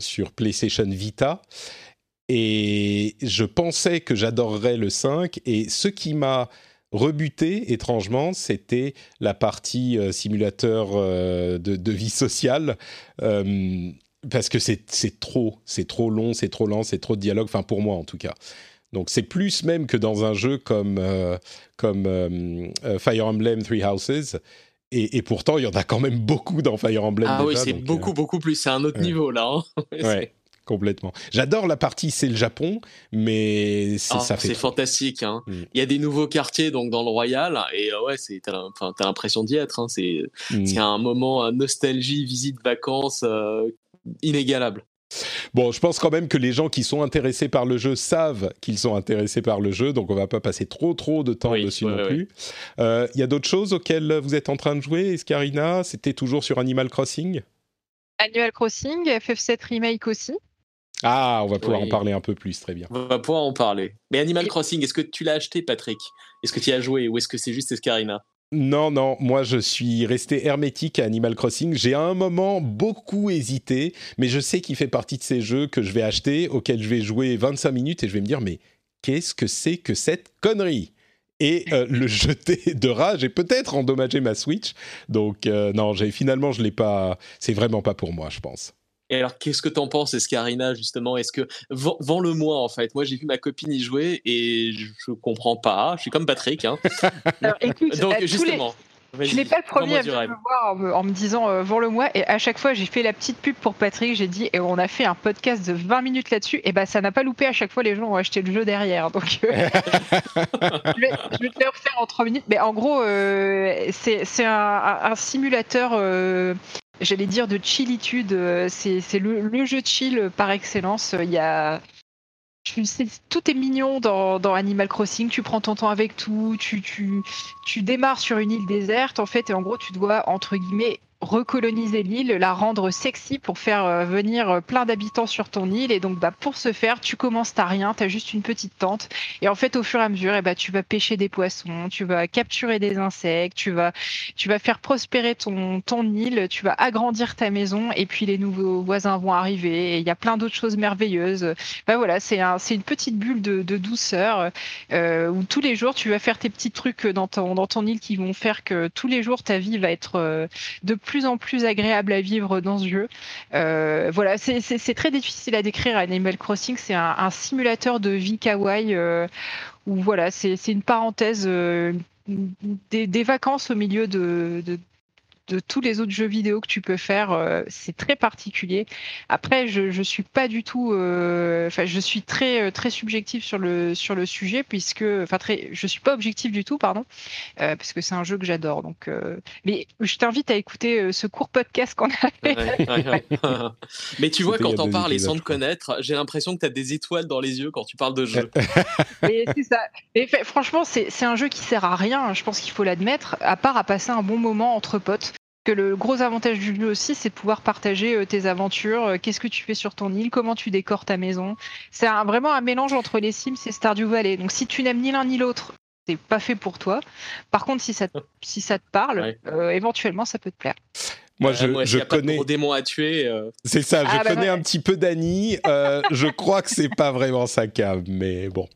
Speaker 1: sur PlayStation Vita et je pensais que j'adorerais le 5 et ce qui m'a rebuté, étrangement, c'était la partie euh, simulateur euh, de, vie sociale. Euh, parce que c'est trop, c'est trop long, c'est trop lent, c'est trop de dialogue, enfin pour moi en tout cas. Donc c'est plus même que dans un jeu comme, comme Fire Emblem Three Houses. Et, pourtant, il y en a quand même beaucoup dans Fire Emblem.
Speaker 3: Ah oui, c'est beaucoup, beaucoup plus. C'est un autre niveau là.
Speaker 1: Hein. ouais complètement. J'adore la partie c'est le Japon, mais
Speaker 3: ah,
Speaker 1: ça fait.
Speaker 3: C'est fantastique. Hein. Mm. Il y a des nouveaux quartiers donc dans le Royal et euh, ouais, c'est t'as l'impression d'y être. Hein. Mm. C'est un moment nostalgie, visite, vacances euh, inégalable.
Speaker 1: Bon, je pense quand même que les gens qui sont intéressés par le jeu savent qu'ils sont intéressés par le jeu, donc on va pas passer trop trop de temps dessus non plus. Euh, il y a d'autres choses auxquelles vous êtes en train de jouer, Escarina? C'était toujours sur Animal Crossing?
Speaker 2: Animal Crossing, FF7 Remake aussi.
Speaker 1: Ah, on va pouvoir en parler un peu plus, très bien.
Speaker 3: On va pouvoir en parler. Mais Animal Crossing, est-ce que tu l'as acheté, Patrick? Est-ce que tu y as joué ou est-ce que c'est juste Escarina
Speaker 1: non, non, moi je suis resté hermétique à Animal Crossing. J'ai à un moment beaucoup hésité, mais je sais qu'il fait partie de ces jeux que je vais acheter, auxquels je vais jouer 25 minutes et je vais me dire, mais qu'est-ce que c'est que cette connerie? Et euh, le jeter de rage et peut-être endommager ma Switch. Donc euh, non, finalement je l'ai pas. C'est vraiment pas pour moi, je pense.
Speaker 3: Et alors, qu'est-ce que t'en penses, Escarina, justement? Est-ce que vends-le-moi en fait Moi, j'ai vu ma copine y jouer et je comprends pas. Je suis comme Patrick. Hein.
Speaker 2: alors, écoute, Donc, justement. Je n'ai pas le premier à me voir en me, disant euh, vends-le moi et à chaque fois j'ai fait la petite pub pour Patrick, j'ai dit et on a fait un podcast de 20 minutes là-dessus et ben ça n'a pas loupé à chaque fois les gens ont acheté le jeu derrière donc euh, je, vais, te le refaire en 3 minutes mais en gros euh, c'est un, un, simulateur j'allais dire de chillitude. Euh, c'est le, le, jeu de chill par excellence. Il y a, tout est mignon dans, dans, Animal Crossing. Tu prends ton temps avec tout. Tu, tu, tu démarres sur une île déserte en fait, et en gros, tu dois entre guillemets recoloniser l'île, la rendre sexy pour faire euh, venir euh, plein d'habitants sur ton île. Et donc, bah, pour ce faire, tu commences, t'as rien, t'as juste une petite tente. Et en fait, au fur et à mesure, et eh bah, tu vas pêcher des poissons, tu vas capturer des insectes, tu vas, tu vas faire prospérer ton, ton île, tu vas agrandir ta maison. Et puis, les nouveaux voisins vont arriver. Et il y a plein d'autres choses merveilleuses. Bah voilà, c'est un, une petite bulle de, de douceur euh, où tous les jours, tu vas faire tes petits trucs dans ton, dans ton île qui vont faire que tous les jours, ta vie va être de plus en plus agréable à vivre dans ce jeu. Euh, voilà, c'est très difficile à décrire. Animal Crossing, c'est un, simulateur de vie kawaii euh, où voilà, c'est une parenthèse euh, des, vacances au milieu de tous les autres jeux vidéo que tu peux faire. Euh, c'est très particulier. Après, je, je suis pas du tout, euh, enfin, je suis très très subjectif sur le sur le sujet puisque, enfin, très, je suis pas objectif du tout, pardon, parce que c'est un jeu que j'adore. Donc, mais je t'invite à écouter ce court podcast qu'on a fait.
Speaker 3: mais tu vois, quand on parle et sans te connaître, j'ai l'impression que tu as des étoiles dans les yeux quand tu parles de jeu.
Speaker 2: c'est ça. Et franchement, c'est un jeu qui sert à rien. Je pense qu'il faut l'admettre, à part à passer un bon moment entre potes. Que le gros avantage du jeu aussi, c'est de pouvoir partager euh, tes aventures. Euh, qu'est-ce que tu fais sur ton île Comment tu décores ta maison C'est vraiment un mélange entre les Sims et Stardew Valley. Donc si tu n'aimes ni l'un ni l'autre, c'est pas fait pour toi. Par contre, si ça, si ça te parle, euh, éventuellement, ça peut te plaire.
Speaker 1: Moi, je, je connais.
Speaker 3: Pas de démons à tuer. Euh.
Speaker 1: C'est ça. je ah, bah, connais un petit peu Dany. Euh, je crois que c'est pas vraiment sa cave, mais bon.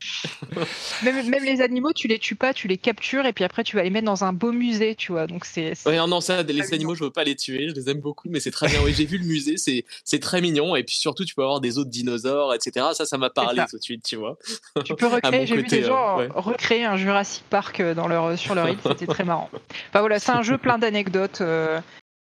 Speaker 2: Même, même, les animaux, tu les tues pas, tu les captures et puis après tu vas les mettre dans un beau musée, tu vois. Donc c'est.
Speaker 3: Ouais, non, ça, les animaux, je veux pas les tuer. Je les aime beaucoup, mais c'est très bien. Oui, j'ai vu le musée, c'est c'est très mignon et puis surtout tu peux avoir des autres dinosaures, etc. Ça, ça m'a parlé tout de suite, tu vois.
Speaker 2: Tu peux recréer. J'ai vu des gens euh, recréer un Jurassic Park dans leur sur leur île. C'était très marrant. Enfin voilà, c'est un jeu plein d'anecdotes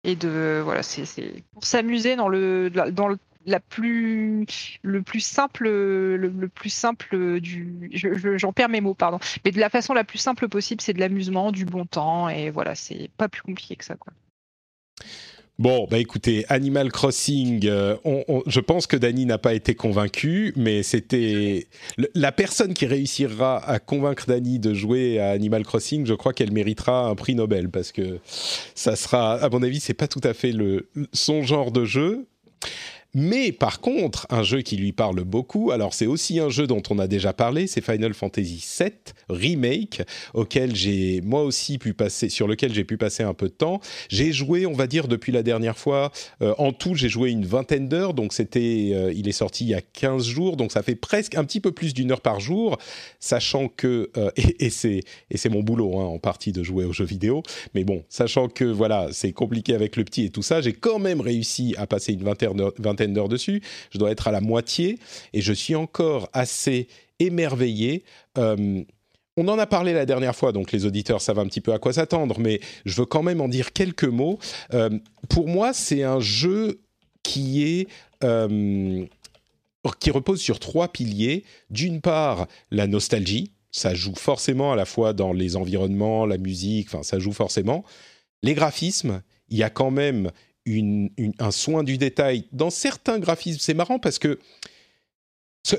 Speaker 2: et de voilà c'est pour s'amuser dans le dans le la plus le plus simple le, plus simple du j'en perds mes mots pardon. Mais de la façon la plus simple possible c'est de l'amusement du bon temps et voilà c'est pas plus compliqué que ça quoi
Speaker 1: Bon, bah écoutez, Animal Crossing, euh, je pense que Dany n'a pas été convaincu, mais c'était la personne qui réussira à convaincre Dany de jouer à Animal Crossing. Je crois qu'elle méritera un prix Nobel parce que ça sera, à mon avis, c'est pas tout à fait le son genre de jeu. Mais par contre, un jeu qui lui parle beaucoup, alors c'est aussi un jeu dont on a déjà parlé, c'est Final Fantasy VII Remake, auquel j'ai moi aussi pu passer, sur lequel j'ai pu passer un peu de temps. J'ai joué, on va dire, depuis la dernière fois, euh, en tout j'ai joué une vingtaine d'heures, donc c'était, euh, il est sorti il y a 15 jours, donc ça fait presque un petit peu plus d'une heure par jour, sachant que, euh, et, et c'est mon boulot hein, en partie de jouer aux jeux vidéo, mais bon, sachant que voilà, c'est compliqué avec le petit et tout ça, j'ai quand même réussi à passer une vingtaine d'heures dessus. Je dois être à la moitié et je suis encore assez émerveillé. Euh, on en a parlé la dernière fois, donc les auditeurs savent un petit peu à quoi s'attendre, mais je veux quand même en dire quelques mots. Euh, pour moi, c'est un jeu qui est euh, qui repose sur trois piliers. D'une part, la nostalgie. Ça joue forcément à la fois dans les environnements, la musique, enfin ça joue forcément. Les graphismes, il y a quand même un soin du détail dans certains graphismes. C'est marrant parce que,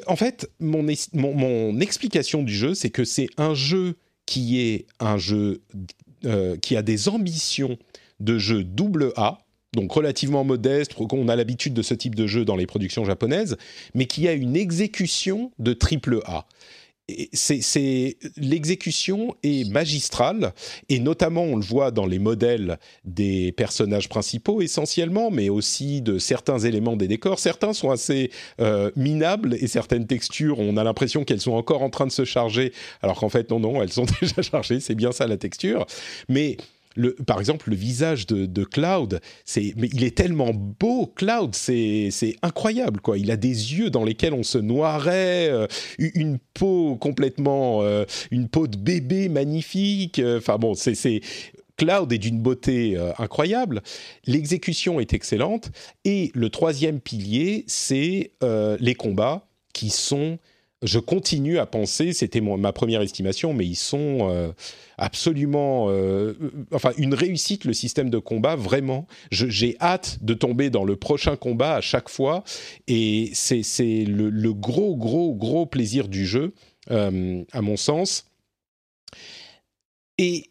Speaker 1: en fait, mon, mon, explication du jeu, c'est que c'est un jeu qui est un jeu euh, qui a des ambitions de jeu double A, donc relativement modeste, on a l'habitude de ce type de jeu dans les productions japonaises, mais qui a une exécution de triple A c'est l'exécution est magistrale et notamment on le voit dans les modèles des personnages principaux essentiellement, mais aussi de certains éléments des décors. Certains sont assez euh, minables et certaines textures, on a l'impression qu'elles sont encore en train de se charger, alors qu'en fait non non, elles sont déjà chargées. C'est bien ça la texture, mais par exemple, le visage de, Cloud, c'est, mais il est tellement beau, Cloud, c'est, incroyable, quoi. Il a des yeux dans lesquels on se noirait, euh, une peau complètement, euh, une peau de bébé magnifique. Euh, enfin bon, c'est, Cloud est d'une beauté incroyable. L'exécution est excellente. Et le troisième pilier, c'est les combats qui sont je continue à penser, c'était ma première estimation, mais ils sont euh, absolument, euh, enfin une réussite le système de combat vraiment. J'ai hâte de tomber dans le prochain combat à chaque fois, et c'est le, gros gros gros plaisir du jeu, euh, à mon sens. Et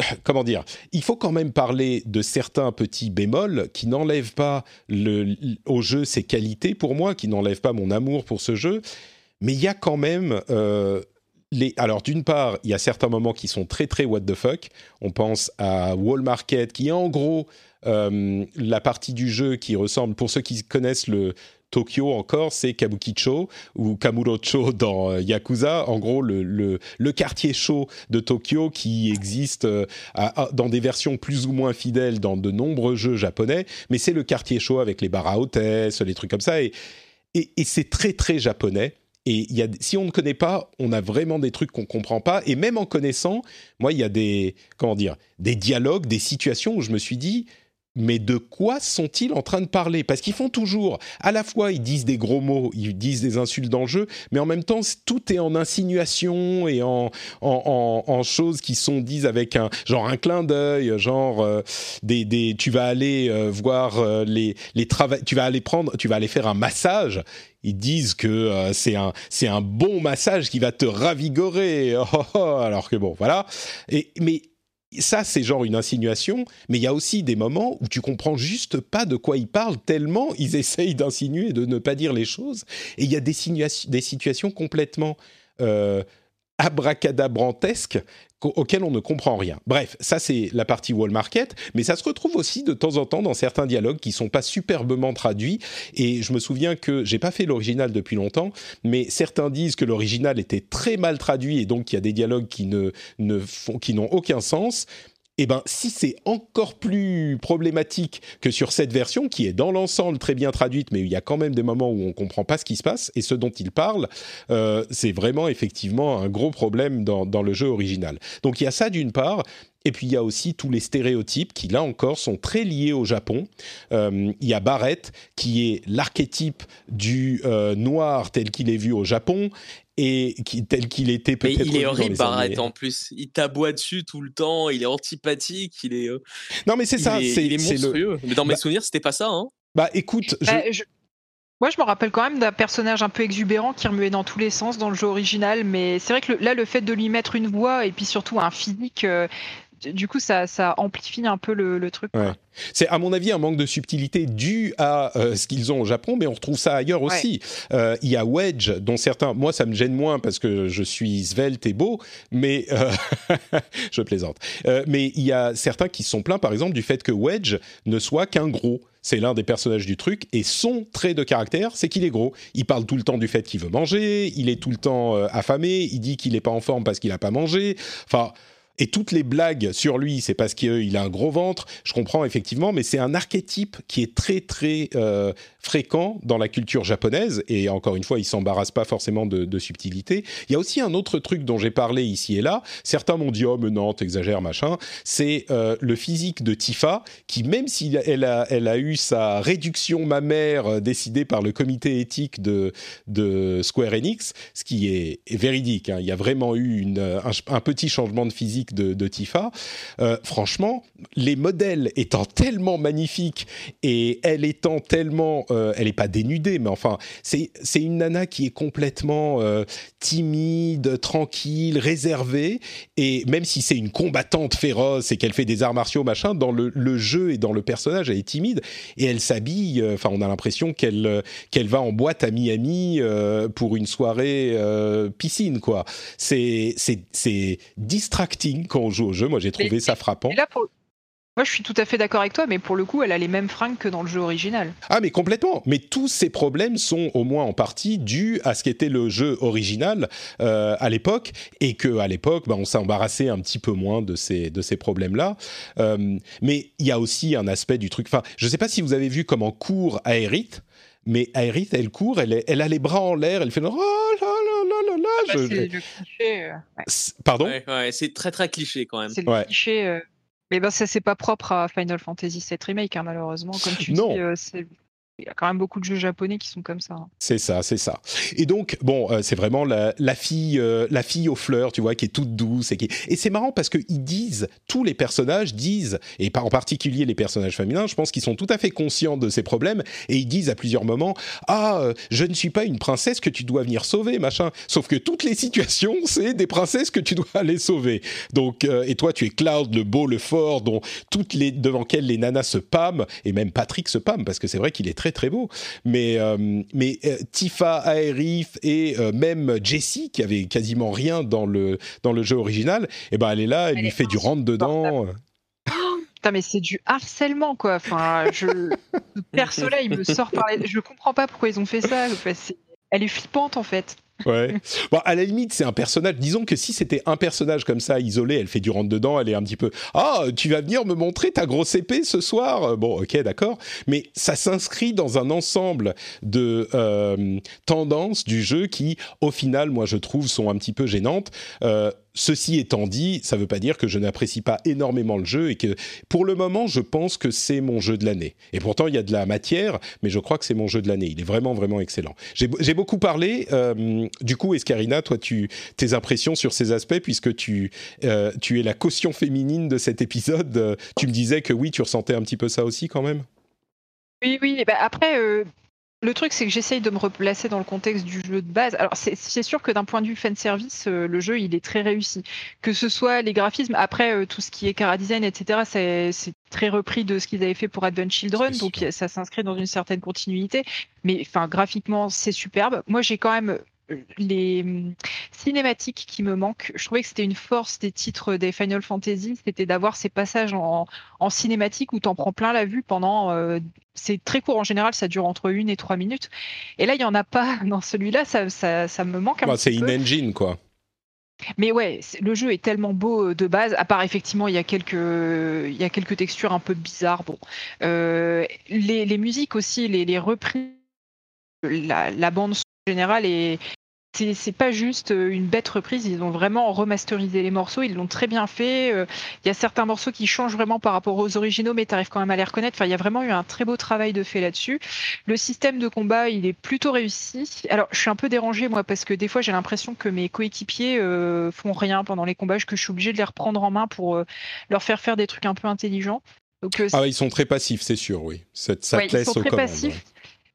Speaker 1: comment dire, il faut quand même parler de certains petits bémols qui n'enlèvent pas le, au jeu ses qualités pour moi, qui n'enlèvent pas mon amour pour ce jeu mais il y a quand même euh, les, alors d'une part, il y a certains moments qui sont très très what the fuck. On pense à Wall Market, qui est en gros euh, la partie du jeu qui ressemble, pour ceux qui connaissent le Tokyo encore, c'est Kabukicho ou Kamurocho dans euh, Yakuza. En gros, le, le, quartier chaud de Tokyo qui existe dans des versions plus ou moins fidèles dans de nombreux jeux japonais, mais c'est le quartier chaud avec les bars à hôtesse, les trucs comme ça. Et, et c'est très très japonais et y a, si on ne connaît pas, on a vraiment des trucs qu'on comprend pas. Et même en connaissant, moi, il y a des, comment dire, des dialogues, des situations où je me suis dit, mais de quoi sont-ils en train de parler? Parce qu'ils font toujours, à la fois ils disent des gros mots, ils disent des insultes dans le jeu, mais en même temps tout est en insinuation et en, en, choses qui sont dites avec un genre un clin d'œil, genre euh, des, des, tu vas aller euh, voir euh, les les tu vas aller prendre, tu vas aller faire un massage. Ils disent que c'est un c'est un bon massage qui va te ravigorer. Oh, oh, oh. alors que bon, voilà. Et mais ça, c'est genre une insinuation, mais il y a aussi des moments où tu comprends juste pas de quoi ils parlent tellement ils essayent d'insinuer, de ne pas dire les choses. Et il y a des, situations complètement euh, abracadabrantesques auquel on ne comprend rien. Bref, ça c'est la partie wall market, mais ça se retrouve aussi de temps en temps dans certains dialogues qui sont pas superbement traduits. Et je me souviens que j'ai pas fait l'original depuis longtemps, mais certains disent que l'original était très mal traduit et donc il y a des dialogues qui ne, ne font, qui n'ont aucun sens eh ben, si c'est encore plus problématique que sur cette version, qui est dans l'ensemble très bien traduite, mais il y a quand même des moments où on comprend pas ce qui se passe et ce dont il parle, euh, c'est vraiment effectivement un gros problème dans, dans le jeu original. Donc il y a ça d'une part. Et puis il y a aussi tous les stéréotypes qui, là encore, sont très liés au Japon. Euh, il y a Barrett, qui est l'archétype du euh, noir tel qu'il est vu au Japon, et qui, tel qu'il était peut-être.
Speaker 3: Il est horrible, Barrett, en plus. Il t'aboie dessus tout le temps, il est antipathique, il est. Euh,
Speaker 1: non, mais c'est ça, c'est.
Speaker 3: Il est monstrueux. Mais dans mes bah souvenirs, c'était pas ça, hein.
Speaker 1: Bah écoute,
Speaker 2: bah, Moi, je me rappelle quand même d'un personnage un peu exubérant qui remuait dans tous les sens dans le jeu original, mais c'est vrai que là, le fait de lui mettre une voix et puis surtout un physique, euh, du coup, ça, amplifie un peu le, truc.
Speaker 1: C'est à mon avis un manque de subtilité dû à euh, ce qu'ils ont au Japon, mais on retrouve ça ailleurs aussi. Euh, il y a Wedge, dont certains, moi ça me gêne moins parce que je suis svelte et beau, mais euh, je plaisante. mais il y a certains qui sont plaints, par exemple, du fait que Wedge ne soit qu'un gros. C'est l'un des personnages du truc et son trait de caractère, c'est qu'il est gros. Il parle tout le temps du fait qu'il veut manger, il est tout le temps affamé, il dit qu'il n'est pas en forme parce qu'il n'a pas mangé. Enfin et toutes les blagues sur lui, c'est parce qu'il a un gros ventre. Je comprends effectivement, mais c'est un archétype qui est très très euh, fréquent dans la culture japonaise. Et encore une fois, il s'embarrasse pas forcément de, subtilité. Il y a aussi un autre truc dont j'ai parlé ici et là. Certains m'ont dit oh mais non, t'exagères machin. C'est euh, le physique de Tifa qui, même si elle a, elle a eu sa réduction mammaire euh, décidée par le comité éthique de, de Square Enix, ce qui est, véridique. Hein. Il y a vraiment eu un petit changement de physique de, Tifa. Euh, franchement, les modèles étant tellement magnifiques et elle étant tellement, euh, elle n'est pas dénudée, mais enfin, c'est une nana qui est complètement euh, timide, tranquille, réservée. Et même si c'est une combattante féroce et qu'elle fait des arts martiaux machin, dans le, jeu et dans le personnage, elle est timide et elle s'habille. Enfin, on a l'impression qu'elle va en boîte à Miami pour une soirée piscine, quoi. C'est distracting quand on joue au jeu. Moi, j'ai trouvé ça frappant.
Speaker 2: Moi, je suis tout à fait d'accord avec toi, mais pour le coup, elle a les mêmes fringues que dans le jeu original.
Speaker 1: Ah, mais complètement. Mais tous ces problèmes sont au moins en partie dus à ce qu'était le jeu original euh, à l'époque, et que à l'époque, bah, on s'est embarrassé un petit peu moins de ces de ces problèmes-là. Euh, mais il y a aussi un aspect du truc. Enfin, je ne sais pas si vous avez vu comment court Aerith mais Aerith, elle court, elle, elle a les bras en l'air, elle fait oh là
Speaker 2: Ah bah, c'est le cliché. Euh,
Speaker 1: pardon?
Speaker 3: Ouais, C'est très très cliché quand même.
Speaker 2: C'est le cliché. Euh, mais ben, ça, c'est pas propre à Final Fantasy VII Remake, hein, malheureusement. Comme tu non. dis, euh, c'est il y a quand même beaucoup de jeux japonais qui sont comme ça. Hein.
Speaker 1: C'est ça, c'est ça. Et donc, bon, euh, c'est vraiment la, fille, euh, la fille aux fleurs, tu vois, qui est toute douce et qui. Et c'est marrant parce qu'ils disent, tous les personnages disent, et en particulier les personnages féminins, je pense qu'ils sont tout à fait conscients de ces problèmes et ils disent à plusieurs moments, ah, euh, je ne suis pas une princesse que tu dois venir sauver, machin. Sauf que toutes les situations, c'est des princesses que tu dois aller sauver. Donc, et toi, tu es Cloud, le beau, le fort, dont toutes les devant lesquelles les nanas se pâment et même Patrick se pâme parce que c'est vrai qu'il est très très beau. Mais, euh, mais euh, Tifa, Aerith et euh, même Jessie, qui avait quasiment rien dans le, dans le jeu original, et eh ben elle est là, elle, lui fait du rentre dedans.
Speaker 2: Putain, mais c'est du harcèlement, quoi. Enfin, je... Père Soleil me sort par les... Je comprends pas pourquoi ils ont fait ça. Elle est flippante, en fait.
Speaker 1: Ouais. Bon, à la limite, c'est un personnage. Disons que si c'était un personnage comme ça, isolé, elle fait du rentre dedans, elle est un petit peu. Ah, tu vas venir me montrer ta grosse épée ce soir? Bon, ok, d'accord. Mais ça s'inscrit dans un ensemble de euh, tendances du jeu qui, au final, moi, je trouve, sont un petit peu gênantes. Euh, Ceci étant dit, ça ne veut pas dire que je n'apprécie pas énormément le jeu et que pour le moment, je pense que c'est mon jeu de l'année. Et pourtant, il y a de la matière, mais je crois que c'est mon jeu de l'année. Il est vraiment, vraiment excellent. J'ai beaucoup parlé. Euh, du coup, Escarina, toi, tu, tes impressions sur ces aspects, puisque tu, euh, tu es la caution féminine de cet épisode, euh, tu me disais que oui, tu ressentais un petit peu ça aussi quand même?
Speaker 2: Oui, oui. Bah après, le truc, c'est que j'essaye de me replacer dans le contexte du jeu de base. Alors, c'est sûr que d'un point de vue fan service, euh, le jeu, il est très réussi. Que ce soit les graphismes, après, euh, tout ce qui est cara design, etc., c'est très repris de ce qu'ils avaient fait pour Advent Children, donc ça s'inscrit dans une certaine continuité. Mais enfin, graphiquement, c'est superbe. Moi, j'ai quand même les hum, cinématiques qui me manquent. Je trouvais que c'était une force des titres des Final Fantasy, c'était d'avoir ces passages en, cinématique où tu en prends plein la vue pendant. Euh, c'est très court en général, ça dure entre une et trois minutes. Et là, il n'y en a pas dans celui-là, ça, ça, me manque un
Speaker 1: bah,
Speaker 2: peu. C'est
Speaker 1: in-engine, quoi.
Speaker 2: Mais ouais, le jeu est tellement beau euh, de base, à part effectivement, il y a quelques, il y a quelques textures un peu bizarres. Bon, euh, les, musiques aussi, les, les reprises, la, la bande générale est, c'est pas juste euh, une bête reprise, ils ont vraiment remasterisé les morceaux, ils l'ont très bien fait. Euh, il y a certains morceaux qui changent vraiment par rapport aux originaux, mais tu arrives quand même à les reconnaître. Enfin, il y a vraiment eu un très beau travail de fait là-dessus. Le système de combat, il est plutôt réussi. Alors, je suis un peu dérangée, moi, parce que des fois, j'ai l'impression que mes coéquipiers euh, font rien pendant les combats, que je suis obligée de les reprendre en main pour leur faire faire des trucs un peu intelligents.
Speaker 1: Donc, ah, ils sont très passifs, c'est sûr, oui. Ça, ça te laisse ils sont très passifs.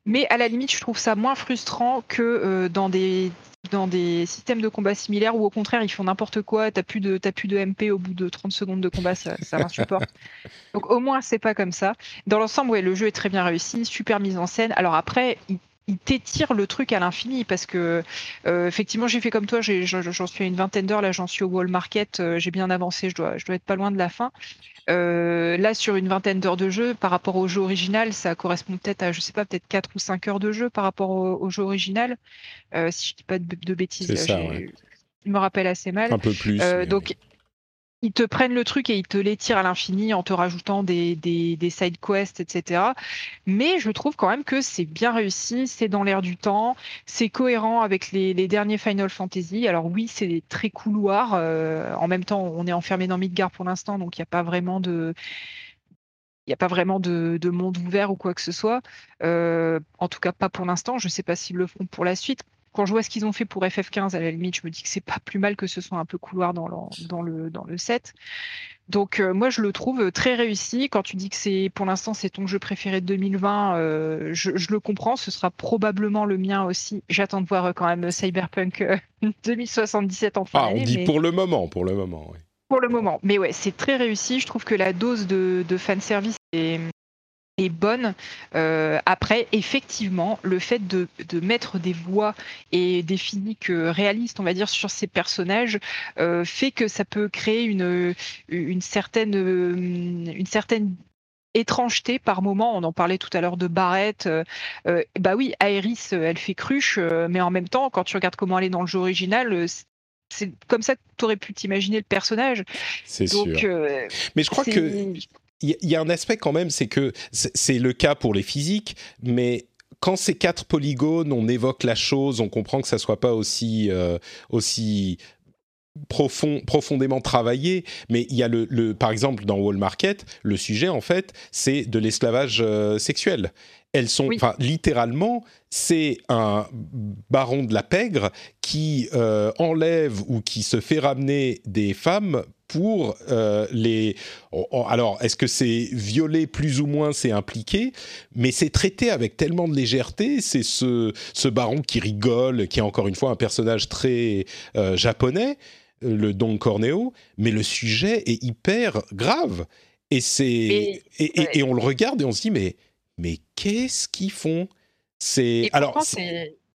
Speaker 2: Mais à la limite, je trouve ça moins frustrant que euh, dans des dans des systèmes de combat similaires où au contraire ils font n'importe quoi, t'as plus de plus de MP au bout de 30 secondes de combat, ça, ça m'insupporte. Donc au moins c'est pas comme ça. Dans l'ensemble, ouais, le jeu est très bien réussi, super mise en scène. Alors après, il il t'étire le truc à l'infini parce que euh, effectivement j'ai fait comme toi j'en suis à une vingtaine d'heures là j'en suis au wall market euh, j'ai bien avancé je dois je dois être pas loin de la fin. Euh, là sur une vingtaine d'heures de jeu par rapport au jeu original ça correspond peut-être à je sais pas peut-être 4 ou 5 heures de jeu par rapport au, jeu original. Si je dis pas de, bêtises je me rappelle assez mal.
Speaker 1: Un peu plus
Speaker 2: donc ils te prennent le truc et ils te l'étirent à l'infini en te rajoutant des, des, side quests, etc. Mais je trouve quand même que c'est bien réussi, c'est dans l'air du temps, c'est cohérent avec les, derniers Final Fantasy. Alors oui, c'est très couloirs. Euh, en même temps, on est enfermé dans Midgard pour l'instant, donc il n'y a pas vraiment de il n'y a pas vraiment de, monde ouvert ou quoi que ce soit. Euh, en tout cas, pas pour l'instant. Je ne sais pas s'ils le feront pour la suite quand je vois ce qu'ils ont fait pour FF15, à la limite, je me dis que c'est pas plus mal que ce soit un peu couloir dans le, dans le, dans le set. Donc euh, moi je le trouve très réussi. Quand tu dis que c'est pour l'instant c'est ton jeu préféré de 2020, euh, je, le comprends. Ce sera probablement le mien aussi. J'attends de voir euh, quand même Cyberpunk 2077 en fin
Speaker 1: ah, On dit pour le moment, pour le moment. Oui.
Speaker 2: Pour le moment, mais ouais, c'est très réussi. Je trouve que la dose de, de fanservice est, est bonne. Euh, après, effectivement, le fait de, mettre des voix et des physiques euh, réalistes, on va dire, sur ces personnages, euh, fait que ça peut créer une, une certaine, une certaine étrangeté par moment. On en parlait tout à l'heure de Barrett. bah oui, Aeris, elle fait cruche, mais en même temps, quand tu regardes comment elle est dans le jeu original, c'est comme ça que tu aurais pu t'imaginer le personnage.
Speaker 1: C'est sûr. mais je crois que il y, a un aspect quand même, c'est que c'est le cas pour les physiques, mais quand c'est quatre polygones, on évoque la chose, on comprend que ça soit pas aussi euh, aussi profond, profondément travaillé, mais il y a le, par exemple dans Wall Market, le sujet en fait, c'est de l'esclavage euh, sexuel. Elles sont, littéralement, c'est un baron de la pègre qui euh, enlève ou qui se fait ramener des femmes pour euh, les. Alors, est-ce que c'est violé plus ou moins, c'est impliqué, mais c'est traité avec tellement de légèreté. C'est ce, ce baron qui rigole, qui est encore une fois un personnage très euh, japonais, le Don Corneo, mais le sujet est hyper grave. Et, c'est, et, on le regarde et on se dit, mais, mais qu'est-ce qu'ils font?
Speaker 2: C'est. Alors.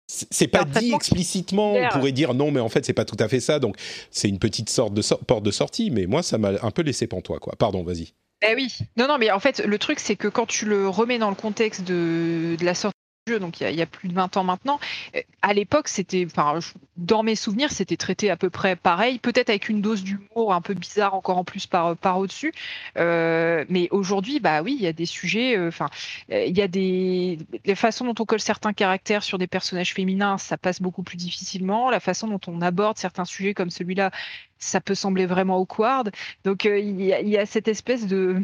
Speaker 2: C'est
Speaker 1: pas dit explicitement, on pourrait dire non, mais en fait, c'est pas tout à fait ça. Donc, c'est une petite sorte de porte de sortie, mais moi, ça m'a un peu laissé pantois, quoi. Pardon, vas-y.
Speaker 2: Eh oui. Non, non, mais en fait, le truc, c'est que quand tu le remets dans le contexte de, la sortie donc il y, a, plus de 20 ans maintenant. Euh, à l'époque, c'était, enfin, dans mes souvenirs, c'était traité à peu près pareil, peut-être avec une dose d'humour un peu bizarre encore en plus par, par au-dessus. Euh, mais aujourd'hui, bah oui, il y a des sujets, euh, enfin, il y a des, les façons dont on colle certains caractères sur des personnages féminins, ça passe beaucoup plus difficilement. La façon dont on aborde certains sujets comme celui-là, ça peut sembler vraiment awkward. Donc il y, a cette espèce de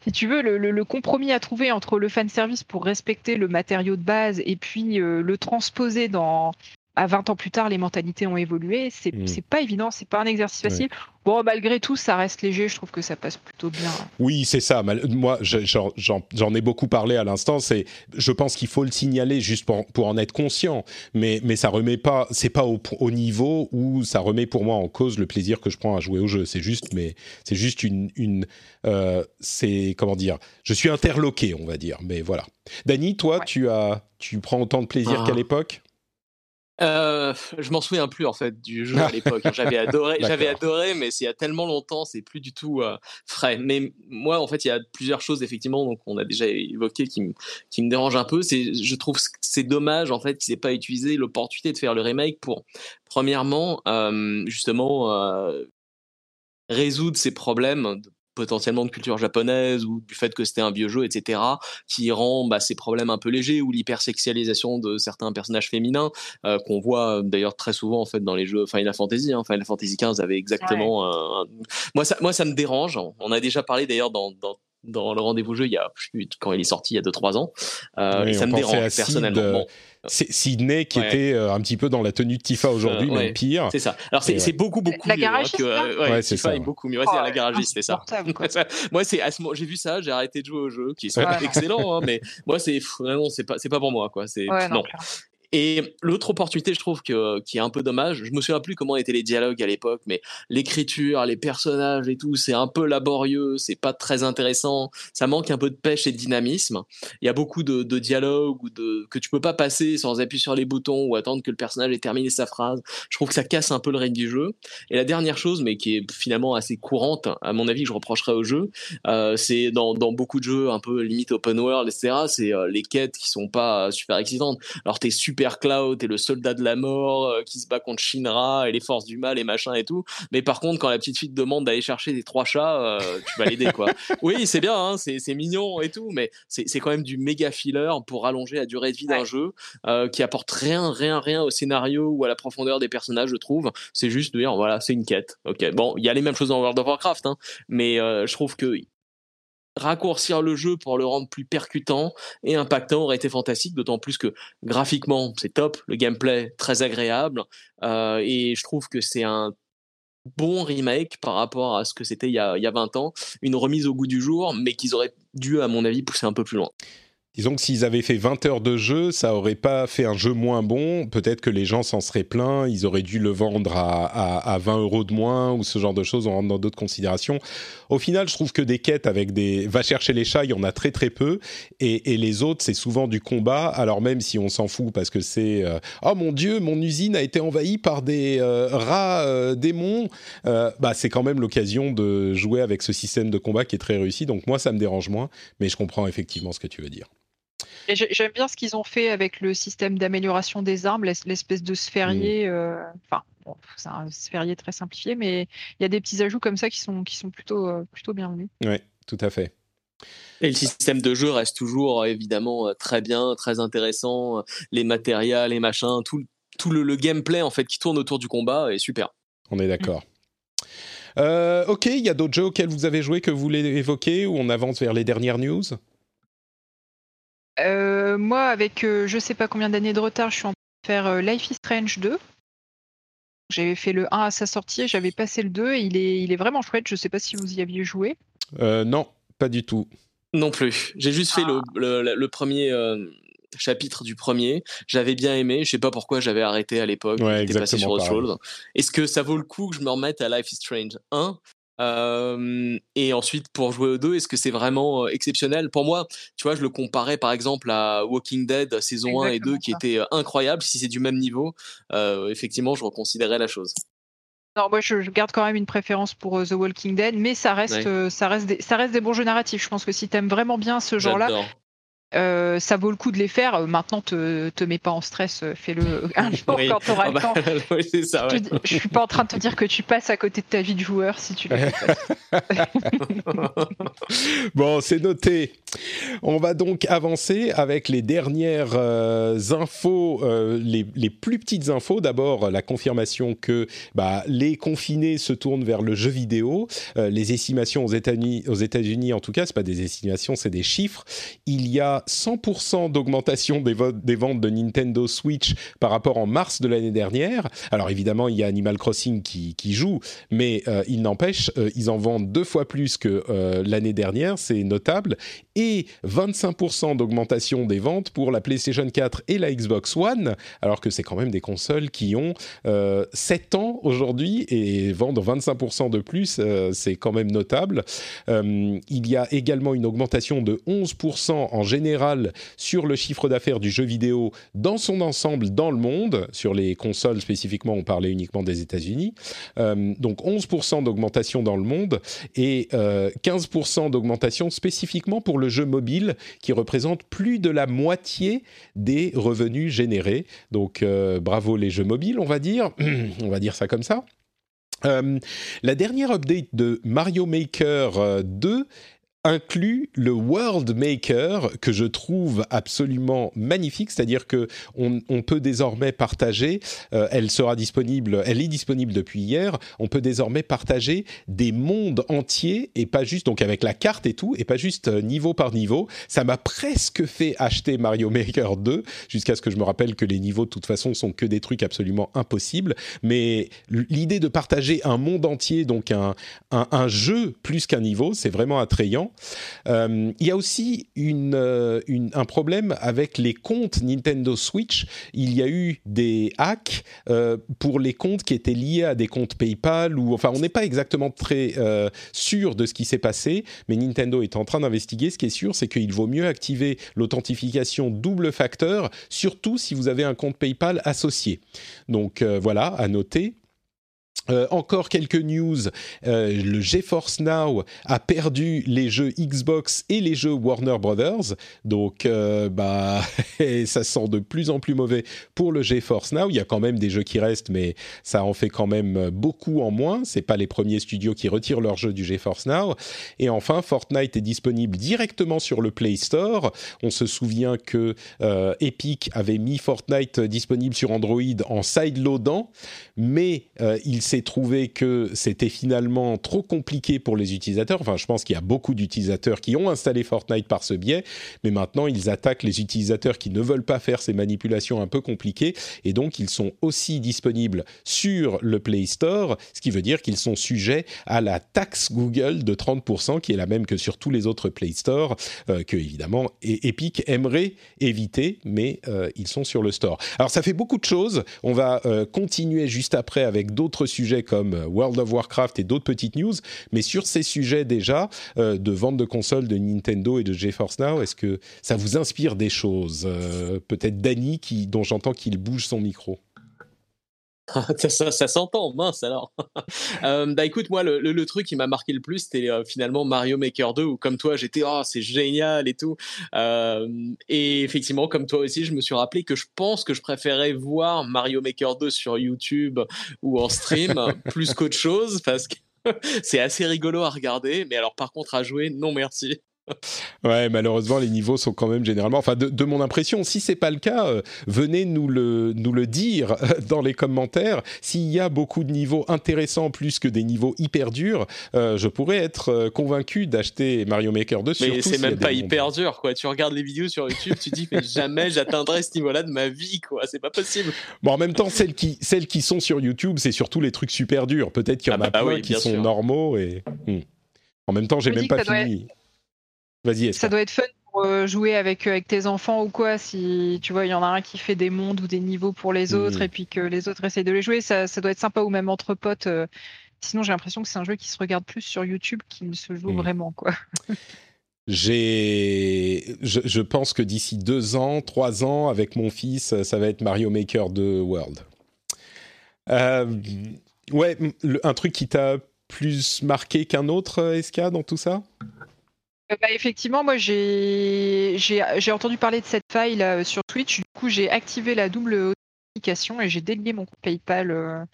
Speaker 2: si tu veux, le, compromis à trouver entre le fan service pour respecter le matériau de base et puis euh, le transposer dans, à 20 ans plus tard, les mentalités ont évolué. C'est n'est mm. pas évident, c'est pas un exercice facile. Bon, malgré tout, ça reste léger. Je trouve que ça passe plutôt bien.
Speaker 1: Oui, c'est ça. Moi, j'en ai beaucoup parlé à l'instant. C'est, je pense qu'il faut le signaler juste pour, pour, en être conscient. Mais, mais ça remet pas, c'est pas au, au, niveau où ça remet pour moi en cause le plaisir que je prends à jouer au jeu. C'est juste, mais c'est juste une, une euh, c'est comment dire. Je suis interloqué, on va dire. Mais voilà. Dany, toi, tu as, tu prends autant de plaisir qu'à ah. l'époque?
Speaker 3: Euh, je m'en souviens plus en fait du jeu à l'époque. J'avais adoré, j'avais adoré, mais c'est il y a tellement longtemps, c'est plus du tout euh, frais. Mais moi, en fait, il y a plusieurs choses effectivement, donc on a déjà évoqué qui me qui me dérangent un peu. C'est, je trouve que c'est dommage en fait qu'ils n'aient pas utilisé l'opportunité de faire le remake pour, premièrement, euh, justement. Euh, résoudre ces problèmes potentiellement de culture japonaise ou du fait que c'était un vieux jeu, etc., qui rend bah, ces problèmes un peu légers ou l'hypersexualisation de certains personnages féminins euh, qu'on voit euh, d'ailleurs très souvent en fait dans les jeux Final Fantasy. Hein. Final Fantasy XV avait exactement un... moi ça moi ça me dérange. On a déjà parlé d'ailleurs dans, dans dans le rendez-vous jeu il y a quand il est sorti il y a 2-3 ans euh, et ça me dérange personnellement
Speaker 1: Sydney qui était euh, un petit peu dans la tenue de Tifa aujourd'hui, même pire.
Speaker 3: C'est ça. Alors c'est beaucoup beaucoup
Speaker 2: la mieux hein, que
Speaker 3: euh, ouais, Tifa est beaucoup mieux. Ouais, c'est la oh, garagiste, c'est ça. moi c'est j'ai vu ça, j'ai arrêté de jouer au jeu qui sont excellents, hein, mais moi c'est vraiment c'est pas c'est pas pour moi quoi. C'est non. Et l'autre opportunité, je trouve que qui est un peu dommage. Je me souviens plus comment étaient les dialogues à l'époque, mais l'écriture, les personnages et tout, c'est un peu laborieux, c'est pas très intéressant. Ça manque un peu de pêche et de dynamisme. Il y a beaucoup de, de dialogues ou de que tu peux pas passer sans appuyer sur les boutons ou attendre que le personnage ait terminé sa phrase. Je trouve que ça casse un peu le rythme du jeu. Et la dernière chose, mais qui est finalement assez courante, à mon avis, que je reprocherais au jeu, euh, c'est dans, dans beaucoup de jeux un peu limite open world, etc. C'est euh, les quêtes qui sont pas super excitantes. Alors t'es super Super Cloud et le soldat de la mort euh, qui se bat contre Shinra et les forces du mal et machin et tout. Mais par contre, quand la petite fille te demande d'aller chercher des trois chats, euh, tu vas l'aider quoi. oui, c'est bien, hein, c'est mignon et tout, mais c'est quand même du méga filler pour rallonger la durée de vie d'un jeu euh, qui apporte rien, rien, rien au scénario ou à la profondeur des personnages, je trouve. C'est juste de dire voilà, c'est une quête. Ok, bon, il y a les mêmes choses dans World of Warcraft, hein, mais je trouve que raccourcir le jeu pour le rendre plus percutant et impactant aurait été fantastique, d'autant plus que graphiquement c'est top, le gameplay très agréable, euh, et je trouve que c'est un bon remake par rapport à ce que c'était il, y a 20 ans, une remise au goût du jour, mais qu'ils auraient dû, à mon avis, pousser un peu plus loin.
Speaker 1: Disons que s'ils avaient fait 20 heures de jeu, ça aurait pas fait un jeu moins bon. Peut-être que les gens s'en seraient plaints. Ils auraient dû le vendre à, à, 20 euros de moins ou ce genre de choses. On rentre dans d'autres considérations. Au final, je trouve que des quêtes avec des va chercher les chats, il y en a très très peu. Et, les autres, c'est souvent du combat. Alors même si on s'en fout parce que c'est euh, oh mon dieu, mon usine a été envahie par des euh, rats euh, démons. bah c'est quand même l'occasion de jouer avec ce système de combat qui est très réussi. Donc moi, ça me dérange moins. Mais je comprends effectivement ce que tu veux dire.
Speaker 2: J'aime bien ce qu'ils ont fait avec le système d'amélioration des armes, l'espèce de sphérié. Euh, enfin, c'est un sphérié très simplifié, mais il y a des petits ajouts comme ça qui sont, qui sont plutôt, euh, plutôt bienvenus.
Speaker 1: Oui, tout à fait.
Speaker 3: Et le système de jeu reste toujours évidemment très bien, très intéressant. Les matériels, les machins, tout, tout le, gameplay en fait qui tourne autour du combat est super.
Speaker 1: On est d'accord. Euh, ok, il y a d'autres jeux auxquels vous avez joué que vous voulez évoquer ou on avance vers les dernières news?
Speaker 2: Euh, moi, avec euh, je sais pas combien d'années de retard, je suis en train de faire euh, Life is Strange 2. J'avais fait le 1 à sa sortie, j'avais passé le 2 et il est, il est vraiment chouette. Je sais pas si vous y aviez joué.
Speaker 1: non, pas du tout.
Speaker 3: Non plus. J'ai juste fait le, ah. le, premier chapitre du premier. J'avais bien aimé. Je sais pas pourquoi j'avais arrêté à l'époque.
Speaker 1: Ouais, J'étais passé sur autre chose.
Speaker 3: Est-ce que ça vaut le coup que je me remette à Life is Strange 1 et ensuite, pour jouer aux deux, est-ce que c'est vraiment exceptionnel? Pour moi, tu vois, je le comparais par exemple à Walking Dead saison 1 et 2 qui était incroyable. Si c'est du même niveau, effectivement, je reconsidérais la chose.
Speaker 2: Non, moi je, garde quand même une préférence pour The Walking Dead, mais ça reste, ça, reste des, ça reste des bons jeux narratifs. Je pense que si tu aimes vraiment bien ce genre-là, euh, ça vaut le coup de les faire. Maintenant, te, te mets pas en stress, euh, fais-le un jour quand tu auras le ah bah, temps. je, ne suis pas en train de te dire que tu passes à côté de ta vie de joueur si tu le fais.
Speaker 1: bon, c'est noté. On va donc avancer avec les dernières euh, infos, les, les, plus petites infos. D'abord, la confirmation que bah, les confinés se tournent vers le jeu vidéo. les estimations aux États-Unis, aux États-Unis en tout cas, c'est pas des estimations, c'est des chiffres. Il y a 100% d'augmentation des, ventes de Nintendo Switch par rapport en mars de l'année dernière. Alors évidemment, il y a Animal Crossing qui, joue, mais euh, il n'empêche, euh, ils en vendent deux fois plus que euh, l'année dernière, c'est notable. Et 25% d'augmentation des ventes pour la PlayStation 4 et la Xbox One, alors que c'est quand même des consoles qui ont 7 ans aujourd'hui et vendent 25% de plus, c'est quand même notable. il y a également une augmentation de 11% en général sur le chiffre d'affaires du jeu vidéo dans son ensemble dans le monde. Sur les consoles spécifiquement, on parlait uniquement des États-Unis. Euh, donc 11% d'augmentation dans le monde et 15% euh, d'augmentation spécifiquement pour le jeu mobile qui représente plus de la moitié des revenus générés. Donc euh, bravo les jeux mobiles, on va dire. on va dire ça comme ça. la dernière update de Mario Maker 2 inclut le World Maker que je trouve absolument magnifique, c'est-à-dire que on, peut désormais partager, euh, elle sera disponible, elle est disponible depuis hier, on peut désormais partager des mondes entiers et pas juste donc avec la carte et tout et pas juste euh, niveau par niveau. Ça m'a presque fait acheter Mario Maker 2 jusqu'à ce que je me rappelle que les niveaux de toute façon sont que des trucs absolument impossibles, mais l'idée de partager un monde entier donc un, un jeu plus qu'un niveau, c'est vraiment attrayant. Euh, il y a aussi euh, un problème avec les comptes Nintendo Switch. Il y a eu des hacks euh, pour les comptes qui étaient liés à des comptes PayPal ou enfin on n'est pas exactement très sûr de ce qui s'est passé, mais Nintendo est en train d'investiguer. Ce qui est sûr, c'est qu'il vaut mieux activer l'authentification double facteur, surtout si vous avez un compte PayPal associé. Donc voilà, à noter. Euh, encore quelques news. Euh, le GeForce Now a perdu les jeux Xbox et les jeux Warner Brothers. Donc, euh, bah, ça sent de plus en plus mauvais pour le GeForce Now. Il y a quand même des jeux qui restent, mais ça en fait quand même beaucoup en moins. C'est pas les premiers studios qui retirent leurs jeux du GeForce Now. Et enfin, Fortnite est disponible directement sur le Play Store. On se souvient que Epic avait mis Fortnite disponible sur Android en sideloadant, mais il s'est trouvé que c'était finalement trop compliqué pour les utilisateurs. Enfin, je pense qu'il y a beaucoup d'utilisateurs qui ont installé Fortnite par ce biais, mais maintenant ils attaquent les utilisateurs qui ne veulent pas faire ces manipulations un peu compliquées, et donc ils sont aussi disponibles sur le Play Store, ce qui veut dire qu'ils sont sujets à la taxe Google de 30%, qui est la même que sur tous les autres Play Store, euh, que évidemment Epic aimerait éviter, mais euh, ils sont sur le store. Alors ça fait beaucoup de choses. On va euh, continuer juste après avec d'autres sujets comme euh, World of Warcraft et d'autres petites news, mais sur ces sujets déjà euh, de vente de consoles de Nintendo et de GeForce Now, est-ce que ça vous inspire des choses euh, Peut-être Danny, qui, dont j'entends qu'il bouge son micro?
Speaker 3: ça, ça, s'entend, mince alors. bah écoute, moi, le, truc qui m'a marqué le plus, c'était finalement Mario Maker 2, où comme toi, j'étais, oh, c'est génial et tout. et effectivement, comme toi aussi, je me suis rappelé que je pense que je préférais voir Mario Maker 2 sur YouTube ou en stream plus qu'autre chose, parce que c'est assez rigolo à regarder, mais alors par contre à jouer, non merci.
Speaker 1: Ouais, malheureusement, les niveaux sont quand même généralement. Enfin, de, mon impression, si c'est pas le cas, euh, venez nous le, nous le dire dans les commentaires. S'il y a beaucoup de niveaux intéressants plus que des niveaux hyper durs, euh, je pourrais être euh, convaincu d'acheter Mario Maker 2.
Speaker 3: Mais c'est même pas hyper dur, quoi. Tu regardes les vidéos sur YouTube, tu dis, mais jamais j'atteindrai ce niveau-là de ma vie, quoi. C'est pas possible.
Speaker 1: Bon, en même temps, celles qui, celles qui sont sur YouTube, c'est surtout les trucs super durs. Peut-être qu'il y en ah a bah, qui sont normaux et. Hmm. En même temps, j'ai même pas fini.
Speaker 2: Ça doit être fun pour euh, jouer avec, euh, avec tes enfants ou quoi. Si tu vois, il y en a un qui fait des mondes ou des niveaux pour les autres mm. et puis que les autres essayent de les jouer, ça, doit être sympa ou même entre potes. Euh. Sinon, j'ai l'impression que c'est un jeu qui se regarde plus sur YouTube qu'il ne se joue mm. vraiment, quoi.
Speaker 1: J'ai, je, pense que d'ici deux ans, trois ans, avec mon fils, ça va être Mario Maker 2 World. ouais, un truc qui t'a plus marqué qu'un autre, Eska, dans tout ça?
Speaker 2: Bah, effectivement, moi j'ai entendu parler de cette faille sur Twitch. Du coup, j'ai activé la double authentification et j'ai délié mon compte PayPal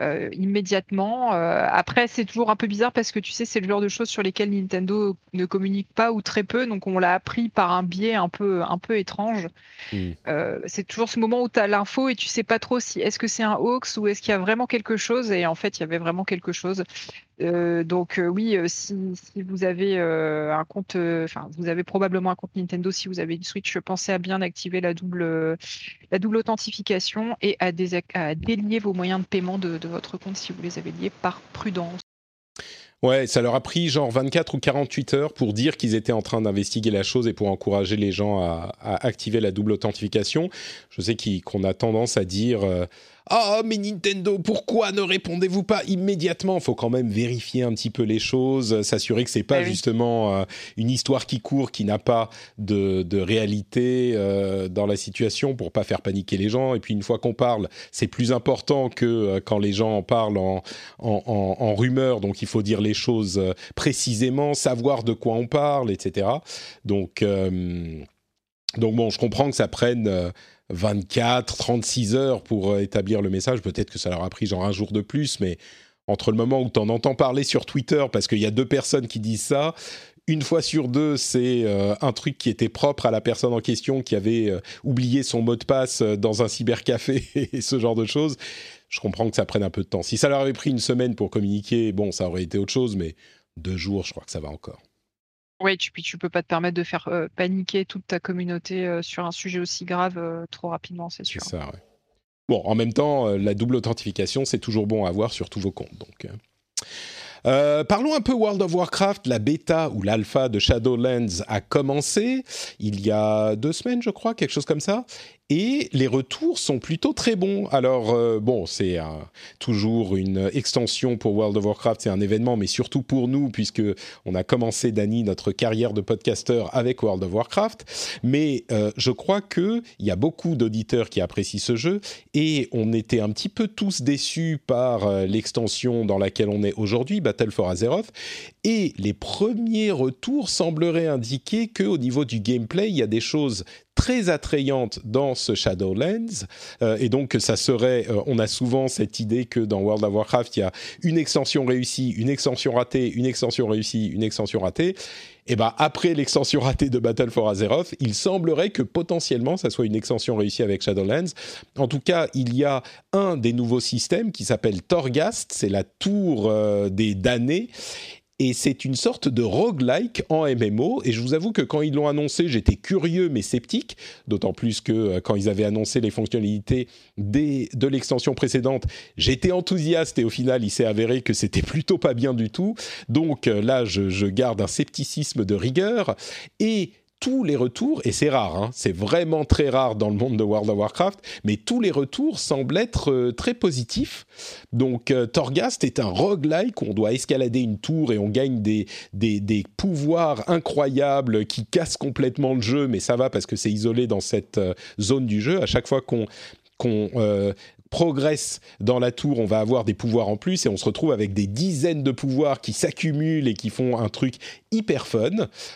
Speaker 2: euh, immédiatement. Euh, après, c'est toujours un peu bizarre parce que tu sais, c'est le genre de choses sur lesquelles Nintendo ne communique pas ou très peu, donc on l'a appris par un biais un peu, un peu étrange. Hmm. Euh, c'est toujours ce moment où tu as l'info et tu sais pas trop si est-ce que c'est un hoax ou est-ce qu'il y a vraiment quelque chose? Et en fait, il y avait vraiment quelque chose. Euh, donc euh, oui, euh, si, vous avez un compte, enfin vous avez probablement un compte Nintendo si vous avez une Switch, pensez à bien activer la double, la double authentification et à, délier vos moyens de paiement de, votre compte si vous les avez liés par prudence.
Speaker 1: Ouais, ça leur a pris genre 24 ou 48 heures pour dire qu'ils étaient en train d'investiguer la chose et pour encourager les gens à, activer la double authentification. Je sais qu'on a tendance à dire ah, mais Nintendo, pourquoi ne répondez-vous pas immédiatement? Faut quand même vérifier un petit peu les choses, s'assurer que c'est pas ah justement euh, une histoire qui court, qui n'a pas de, de réalité euh, dans la situation pour pas faire paniquer les gens. Et puis une fois qu'on parle, c'est plus important que euh, quand les gens en parlent en, en, en, en, rumeur. Donc il faut dire les choses précisément, savoir de quoi on parle, etc. Donc donc bon, je comprends que ça prenne 24, 36 heures pour euh, établir le message. Peut-être que ça leur a pris genre un jour de plus, mais entre le moment où tu en entends parler sur Twitter, parce qu'il y a deux personnes qui disent ça, une fois sur deux, c'est euh, un truc qui était propre à la personne en question qui avait euh, oublié son mot de passe dans un cybercafé et ce genre de choses. Je comprends que ça prenne un peu de temps. Si ça leur avait pris une semaine pour communiquer, bon, ça aurait été autre chose, mais deux jours, je crois que ça va encore.
Speaker 2: Oui, tu, tu peux pas te permettre de faire euh, paniquer toute ta communauté euh, sur un sujet aussi grave euh, trop rapidement, c'est sûr.
Speaker 1: C'est ça, ouais. Bon, en même temps, la double authentification, c'est toujours bon à avoir sur tous vos comptes. Donc, parlons un peu World of Warcraft. La bêta ou l'alpha de Shadowlands a commencé il y a deux semaines, je crois, quelque chose comme ça et les retours sont plutôt très bons. Alors euh, bon, c'est toujours une extension pour World of Warcraft, c'est un événement, mais surtout pour nous puisque on a commencé Dany notre carrière de podcasteur avec World of Warcraft. Mais euh, je crois que il y a beaucoup d'auditeurs qui apprécient ce jeu et on était un petit peu tous déçus par euh, l'extension dans laquelle on est aujourd'hui, Battle for Azeroth. Et les premiers retours sembleraient indiquer que au niveau du gameplay, il y a des choses très attrayante dans ce Shadowlands. Euh, et donc ça serait euh, on a souvent cette idée que dans World of Warcraft il y a une extension réussie une extension ratée une extension réussie une extension ratée. Et eh ben après l'extension ratée de Battle for Azeroth, il semblerait que potentiellement ça soit une extension réussie avec Shadowlands. En tout cas, il y a un des nouveaux systèmes qui s'appelle Torghast, c'est la tour euh, des damnés et c'est une sorte de roguelike en MMO. Et je vous avoue que quand ils l'ont annoncé, j'étais curieux mais sceptique, d'autant plus que euh, quand ils avaient annoncé les fonctionnalités de l'extension précédente, j'étais enthousiaste et au final, il s'est avéré que c'était plutôt pas bien du tout. Donc euh, là, je, je garde un scepticisme de rigueur. Et tous les retours, et c'est rare, hein, c'est vraiment très rare dans le monde de World of Warcraft, mais tous les retours semblent être euh, très positifs. Donc euh, Torghast est un roguelike on doit escalader une tour et on gagne des, des, pouvoirs incroyables qui cassent complètement le jeu, mais ça va parce que c'est isolé dans cette euh, zone du jeu. À chaque fois qu'on qu'on progresse dans la tour, on va avoir des pouvoirs en plus et on se retrouve avec des dizaines de pouvoirs qui s'accumulent et qui font un truc hyper fun.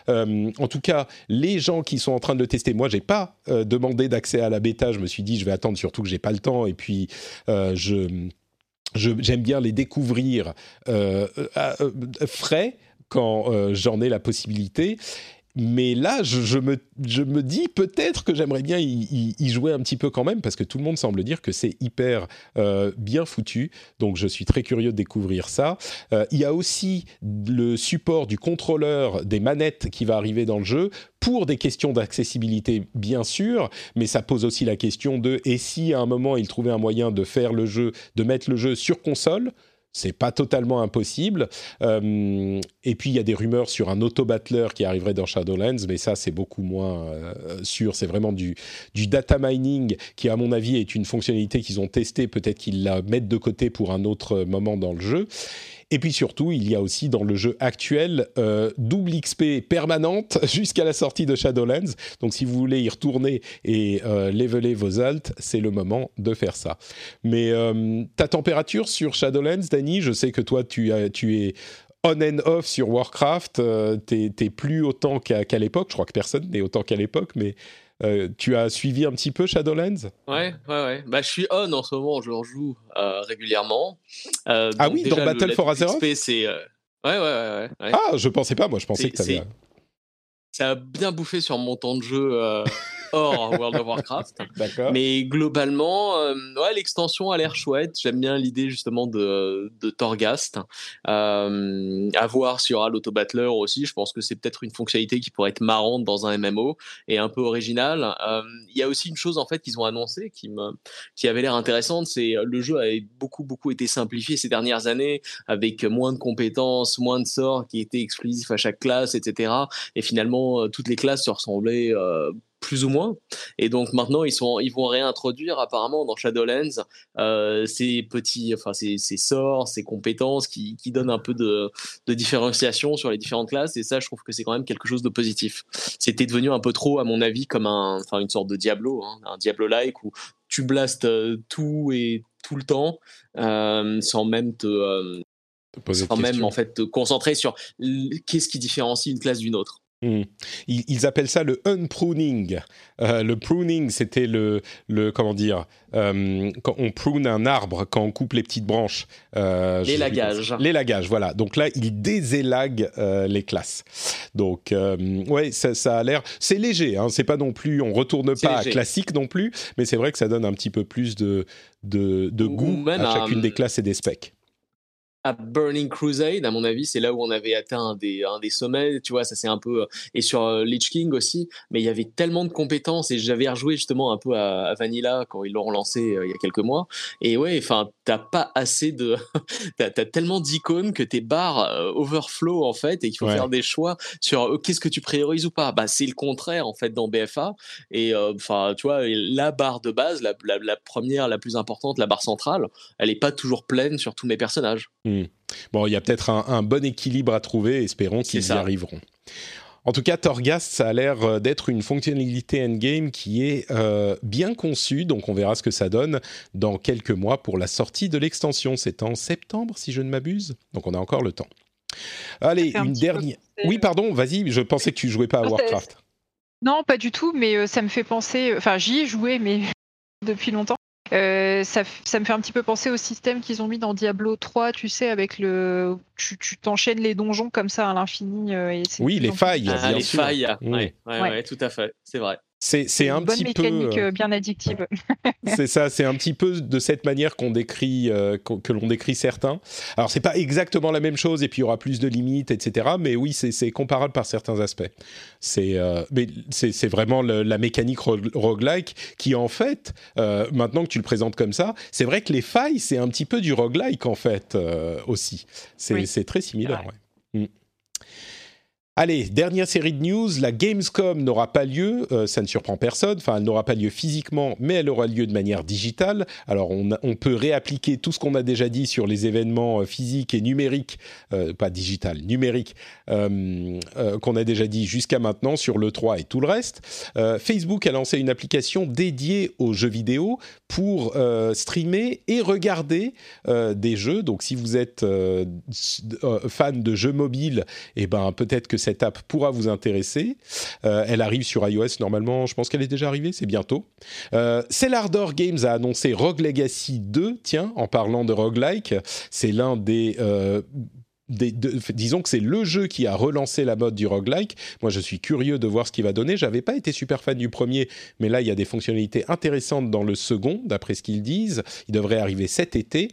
Speaker 1: Euh, en tout cas, les gens qui sont en train de le tester, moi j'ai pas euh, demandé d'accès à la bêta, je me suis dit je vais attendre surtout que j'ai pas le temps et puis euh, je j'aime bien les découvrir frais quand j'en ai la possibilité mais là, je, me, dis peut-être que j'aimerais bien y, jouer un petit peu quand même, parce que tout le monde semble dire que c'est hyper euh, bien foutu. Donc je suis très curieux de découvrir ça. Euh, il y a aussi le support du contrôleur des manettes qui va arriver dans le jeu pour des questions d'accessibilité, bien sûr, mais ça pose aussi la question de et si à un moment ils trouvaient un moyen de faire le jeu, de mettre le jeu sur console c'est pas totalement impossible. Euh, et puis il y a des rumeurs sur un auto-battler qui arriverait dans Shadowlands, mais ça c'est beaucoup moins euh, sûr. C'est vraiment du, du data mining qui, à mon avis, est une fonctionnalité qu'ils ont testée. Peut-être qu'ils la mettent de côté pour un autre moment dans le jeu. Et puis surtout, il y a aussi dans le jeu actuel euh, double XP permanente jusqu'à la sortie de Shadowlands. Donc si vous voulez y retourner et euh, leveler vos alts, c'est le moment de faire ça. Mais euh, ta température sur Shadowlands, Danny, je sais que toi tu, es on and off sur Warcraft. t'es, plus autant qu'à l'époque. Je crois que personne n'est autant qu'à l'époque, mais tu as suivi un petit peu Shadowlands?
Speaker 3: Ouais, ouais, ouais. Bah, je suis on en ce moment, je joue régulièrement.
Speaker 1: ah oui, dans Battle for Azeroth?
Speaker 3: Ouais, ouais, ouais, ouais,
Speaker 1: Ah, je pensais pas, moi je pensais que t'avais.
Speaker 3: Ça a bien bouffé sur mon temps de jeu euh, hors World of Warcraft. Mais globalement, euh, ouais, l'extension a l'air chouette. J'aime bien l'idée justement de, de Torghast. Euh, à voir s'il y aura aussi. Je pense que c'est peut-être une fonctionnalité qui pourrait être marrante dans un MMO et un peu originale. Il y a aussi une chose en fait qu'ils ont annoncé qui me qui avait l'air intéressante, c'est le jeu a beaucoup beaucoup été simplifié ces dernières années avec moins de compétences, moins de sorts qui étaient exclusifs à chaque classe, etc. Et finalement, toutes les classes se ressemblaient plus ou moins. Et donc maintenant, ils, sont, ils vont réintroduire apparemment dans Shadowlands euh, ces petits, enfin ces, ces, sorts, ces compétences qui, qui donnent un peu de, de, différenciation sur les différentes classes. Et ça, je trouve que c'est quand même quelque chose de positif. C'était devenu un peu trop, à mon avis, comme un, enfin une sorte de Diablo, hein, un Diablo-like où tu blastes euh, tout et tout le temps euh, sans même te euh, sans même en fait te concentrer sur qu'est-ce qui différencie une classe d'une autre.
Speaker 1: Hmm. Ils, appellent ça le unpruning. Euh, le pruning, c'était le, le, comment dire, euh, quand on prune un arbre, quand on coupe les petites branches.
Speaker 3: Euh, L'élagage.
Speaker 1: L'élagage, voilà. Donc là, ils désélaguent euh, les classes. Donc, ouais, ça, ça, a l'air. C'est léger, hein, c'est pas non plus. On retourne pas à classique non plus, mais c'est vrai que ça donne un petit peu plus de, de, de goût à chacune des classes et des specs
Speaker 3: à Burning Crusade, à mon avis, c'est là où on avait atteint un des, un des sommets, tu vois, ça c'est un peu, et sur euh, Lich King aussi, mais il y avait tellement de compétences, et j'avais rejoué justement un peu à, Vanilla quand ils l'ont relancé euh, il y a quelques mois, et ouais, enfin, t'as pas assez de, t'as as tellement d'icônes que tes barres euh, overflow en fait, et qu'il faut faire des choix sur qu'est-ce que tu priorises ou pas, bah c'est le contraire en fait dans BFA, et enfin, tu vois, la barre de base, la, la, première, la plus importante, la barre centrale, elle est pas toujours pleine sur tous mes personnages.
Speaker 1: Hmm. Bon, il y a peut-être un, bon équilibre à trouver, espérons qu'ils y arriveront. En tout cas, Torghast, ça a l'air euh, d'être une fonctionnalité endgame qui est euh, bien conçue, donc on verra ce que ça donne dans quelques mois pour la sortie de l'extension. C'est en septembre, si je ne m'abuse, donc on a encore le temps. Allez, une dernière. Oui, pardon, vas-y, je pensais que tu jouais pas à Warcraft.
Speaker 2: Non, pas du tout, mais euh, ça me fait penser. Enfin, j'y ai joué, mais depuis longtemps. Euh, ça, ça, me fait un petit peu penser au système qu'ils ont mis dans Diablo 3, tu sais, avec le. Tu t'enchaînes les donjons comme ça à l'infini. Euh,
Speaker 1: oui, les failles.
Speaker 3: Ah, les failles, oui, ouais, tout à fait, c'est vrai.
Speaker 1: C'est un petit
Speaker 2: peu. mécanique euh, bien addictive.
Speaker 1: c'est ça, c'est un petit peu de cette manière qu'on décrit, euh, que l'on décrit certains. Alors, c'est pas exactement la même chose, et puis il y aura plus de limites, etc. Mais oui, c'est comparable par certains aspects. C'est euh, c'est vraiment la mécanique roguelike qui, en fait, maintenant que tu le présentes comme ça, c'est vrai que les failles, c'est un petit peu du roguelike, en fait, aussi. C'est très similaire, ouais. Allez, dernière série de news, la Gamescom n'aura pas lieu, euh, ça ne surprend personne, enfin elle n'aura pas lieu physiquement, mais elle aura lieu de manière digitale. Alors on, peut réappliquer tout ce qu'on a déjà dit sur les événements euh, physiques et numériques, euh, pas digital, numériques, qu'on a déjà dit jusqu'à maintenant sur l'E3 et tout le reste. Facebook a lancé une application dédiée aux jeux vidéo pour streamer et regarder des jeux. Donc si vous êtes fan de jeux mobiles, eh ben peut-être que cette app pourra vous intéresser. Euh, elle arrive sur iOS normalement, je pense qu'elle est déjà arrivée, c'est bientôt. Euh, Cellardor Games a annoncé Rogue Legacy 2, tiens, en parlant de roguelike, c'est l'un des euh, disons que c'est le jeu qui a relancé la mode du roguelike. Moi, je suis curieux de voir ce qu'il va donner. J'avais pas été super fan du premier, mais là, il y a des fonctionnalités intéressantes dans le second, d'après ce qu'ils disent. Il devrait arriver cet été.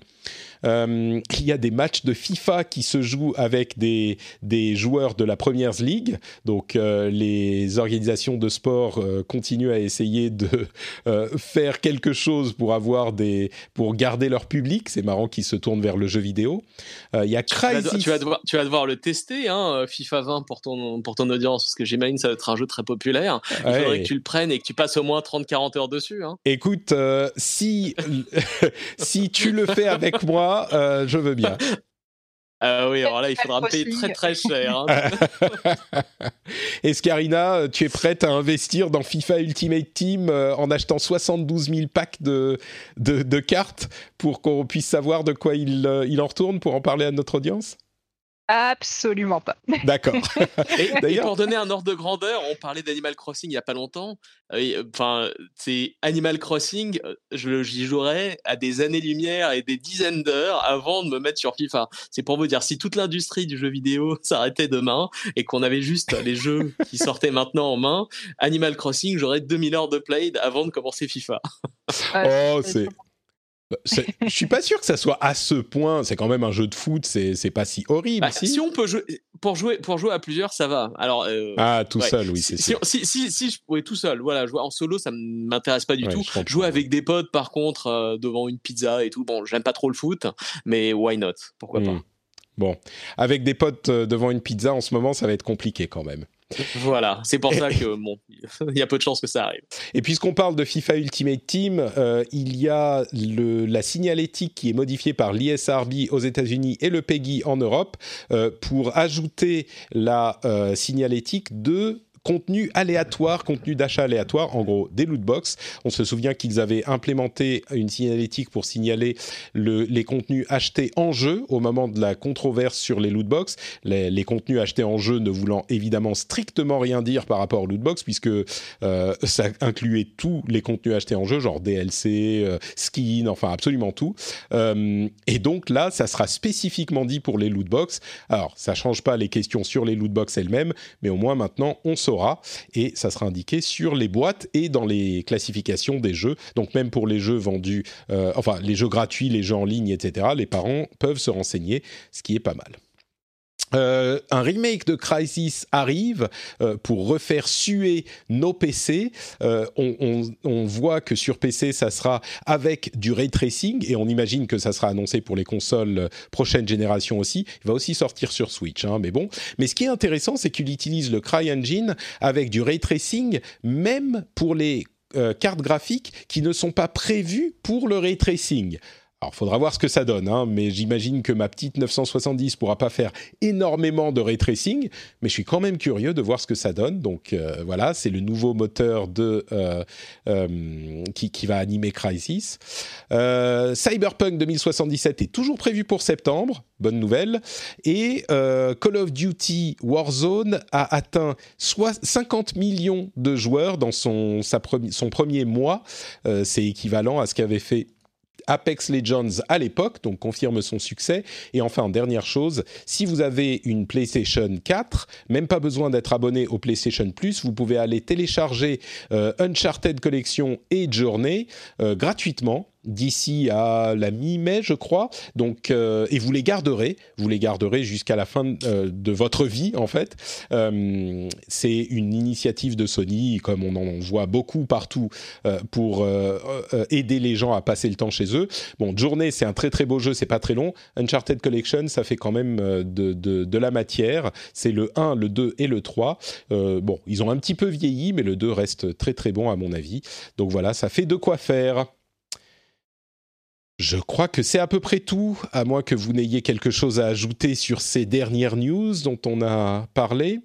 Speaker 1: Euh, il y a des matchs de FIFA qui se jouent avec des, des joueurs de la Première League. Donc euh, les organisations de sport euh, continuent à essayer de faire quelque chose pour avoir des pour garder leur public. C'est marrant qu'ils se tournent vers le jeu vidéo. il y a Crysis.
Speaker 3: Tu vas, devoir, tu vas devoir le tester, hein, FIFA 20 pour ton pour ton audience, parce que j'imagine ça va être un jeu très populaire. Il faudrait que tu le prennes et que tu passes au moins 30-40 heures dessus. Hein.
Speaker 1: Écoute, si si tu le fais avec moi euh, je veux bien.
Speaker 3: Euh, oui, alors là, il faudra payer très très cher.
Speaker 1: Hein. Est-ce qu'Arina, tu es prête à investir dans FIFA Ultimate Team euh, en achetant 72 000 packs de, de, cartes pour qu'on puisse savoir de quoi il, il en retourne pour en parler à notre audience?
Speaker 2: Absolument pas.
Speaker 1: D'accord.
Speaker 3: et, pour donner un ordre de grandeur, on parlait d'Animal Crossing il n'y a pas longtemps. Euh, enfin, c'est Animal Crossing, euh, j'y jouerais à des années-lumière et des dizaines d'heures avant de me mettre sur FIFA. C'est pour vous dire, si toute l'industrie du jeu vidéo s'arrêtait demain et qu'on avait juste les jeux qui sortaient maintenant en main, Animal Crossing, j'aurais 2000 heures de play avant de commencer FIFA.
Speaker 1: oh, c'est je suis pas sûr que ça soit à ce point. C'est quand même un jeu de foot, c'est pas si horrible. Bah,
Speaker 3: si. on peut jouer pour jouer pour jouer à plusieurs, ça va. Alors euh,
Speaker 1: ah tout seul, oui, c'est
Speaker 3: si, si, si, si, je pouvais tout seul, voilà, jouer en solo, ça m'intéresse pas du tout. Jouer avec des potes, par contre, euh, devant une pizza et tout. Bon, j'aime pas trop le foot, mais why not? Pourquoi pas?
Speaker 1: Hmm. Bon, avec des potes euh, devant une pizza en ce moment, ça va être compliqué quand même.
Speaker 3: Voilà, c'est pour ça que bon, il y a peu de chances que ça arrive.
Speaker 1: Et puisqu'on parle de FIFA Ultimate Team, euh, il y a le, la signalétique qui est modifiée par l'ISRB aux États-Unis et le PEGI en Europe euh, pour ajouter la euh, signalétique de contenu aléatoire, contenu d'achat aléatoire, en gros des loot box. On se souvient qu'ils avaient implémenté une signalétique pour signaler les contenus achetés en jeu au moment de la controverse sur les loot box. Les, contenus achetés en jeu ne voulant évidemment strictement rien dire par rapport aux loot box puisque euh, ça incluait tous les contenus achetés en jeu, genre DLC, euh, skin, enfin absolument tout. Euh, et donc là, ça sera spécifiquement dit pour les loot box. Alors, ça change pas les questions sur les loot box elles-mêmes, mais au moins maintenant on saura et ça sera indiqué sur les boîtes et dans les classifications des jeux. Donc même pour les jeux vendus, euh, enfin les jeux gratuits, les jeux en ligne, etc., les parents peuvent se renseigner, ce qui est pas mal. Euh, un remake de Crisis arrive euh, pour refaire suer nos PC. Euh, on, voit que sur PC, ça sera avec du ray tracing et on imagine que ça sera annoncé pour les consoles prochaine génération aussi. Il va aussi sortir sur Switch, hein, mais bon. Mais ce qui est intéressant, c'est qu'il utilise le CryEngine avec du ray tracing, même pour les cartes graphiques qui ne sont pas prévues pour le ray tracing. Alors, faudra voir ce que ça donne, hein, mais j'imagine que ma petite 970 pourra pas faire énormément de ray tracing, mais je suis quand même curieux de voir ce que ça donne. Donc euh, voilà, c'est le nouveau moteur euh, euh, qui, va animer Crysis. Cyberpunk 2077 est toujours prévu pour septembre, bonne nouvelle. Et Call of Duty Warzone a atteint soit 50 millions de joueurs dans son premier mois. c'est équivalent à ce qu'avait fait Apex Legends à l'époque, donc confirme son succès. Et enfin, dernière chose, si vous avez une PlayStation 4, même pas besoin d'être abonné au PlayStation Plus, vous pouvez aller télécharger euh, Uncharted Collection et Journey euh, gratuitement d'ici à la mi-mai, je crois. Donc, euh, et vous les garderez, vous les garderez jusqu'à la fin euh, de votre vie, en fait. Euh, c'est une initiative de Sony, comme on en voit beaucoup partout, pour aider les gens à passer le temps chez eux. Bon, Journée, c'est un très très beau jeu, c'est pas très long. Uncharted Collection, ça fait quand même de, de, de la matière. C'est le 1, le 2 et le 3. bon, ils ont un petit peu vieilli, mais le 2 reste très très bon à mon avis. Donc voilà, ça fait de quoi faire. Je crois que c'est à peu près tout, à moins que vous n'ayez quelque chose à ajouter sur ces dernières news dont on a parlé.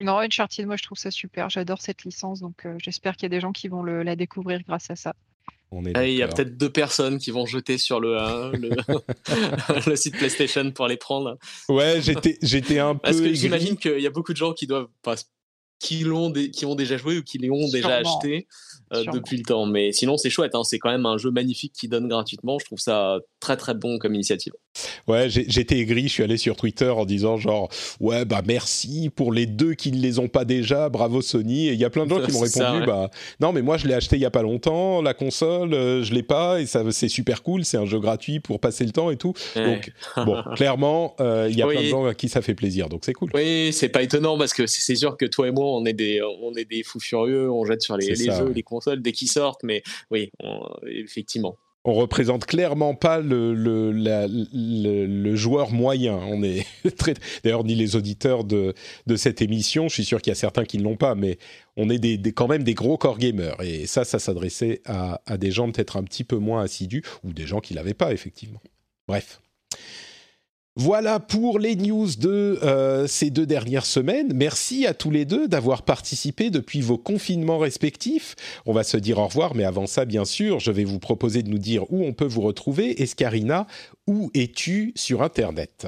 Speaker 2: Non, Uncharted, moi je trouve ça super, j'adore cette licence, donc euh, j'espère qu'il y a des gens qui vont la découvrir grâce à ça.
Speaker 3: il y a peut-être deux personnes qui vont jeter sur le, le, site PlayStation pour les prendre.
Speaker 1: Ouais, j'étais, j'étais un peu.
Speaker 3: Parce que j'imagine qu'il y a beaucoup de gens qui doivent, qui l'ont, qui ont déjà joué ou qui l'ont déjà acheté euh, depuis le temps. Mais sinon, c'est chouette. Hein. C'est quand même un jeu magnifique qui donne gratuitement. Je trouve ça très très bon comme initiative.
Speaker 1: Ouais, j'étais aigri. Je suis allé sur Twitter en disant genre ouais bah merci pour les deux qui ne les ont pas déjà. Bravo Sony. Et il y a plein de gens qui m'ont répondu bah non mais moi je l'ai acheté il y a pas longtemps la console, euh, je l'ai pas et ça c'est super cool. C'est un jeu gratuit pour passer le temps et tout. Donc bon clairement euh, il y a plein de gens à qui ça fait plaisir. Donc c'est cool.
Speaker 3: Oui, c'est pas étonnant parce que c'est sûr que toi et moi on est des on est des fous furieux. On jette sur les, les jeux, les consoles dès qu'ils sortent. Mais oui, effectivement
Speaker 1: on représente clairement pas le, joueur moyen. On est d'ailleurs ni les auditeurs de, cette émission. Je suis sûr qu'il y a certains qui ne l'ont pas, mais on est quand même des gros core gamers. Et ça, ça s'adressait à, à des gens peut-être un petit peu moins assidus ou des gens qui l'avaient pas effectivement. Bref. Voilà pour les news de euh, ces deux dernières semaines. Merci à tous les deux d'avoir participé depuis vos confinements respectifs. On va se dire au revoir, mais avant ça, bien sûr, je vais vous proposer de nous dire où on peut vous retrouver. Escarina, où es-tu sur Internet?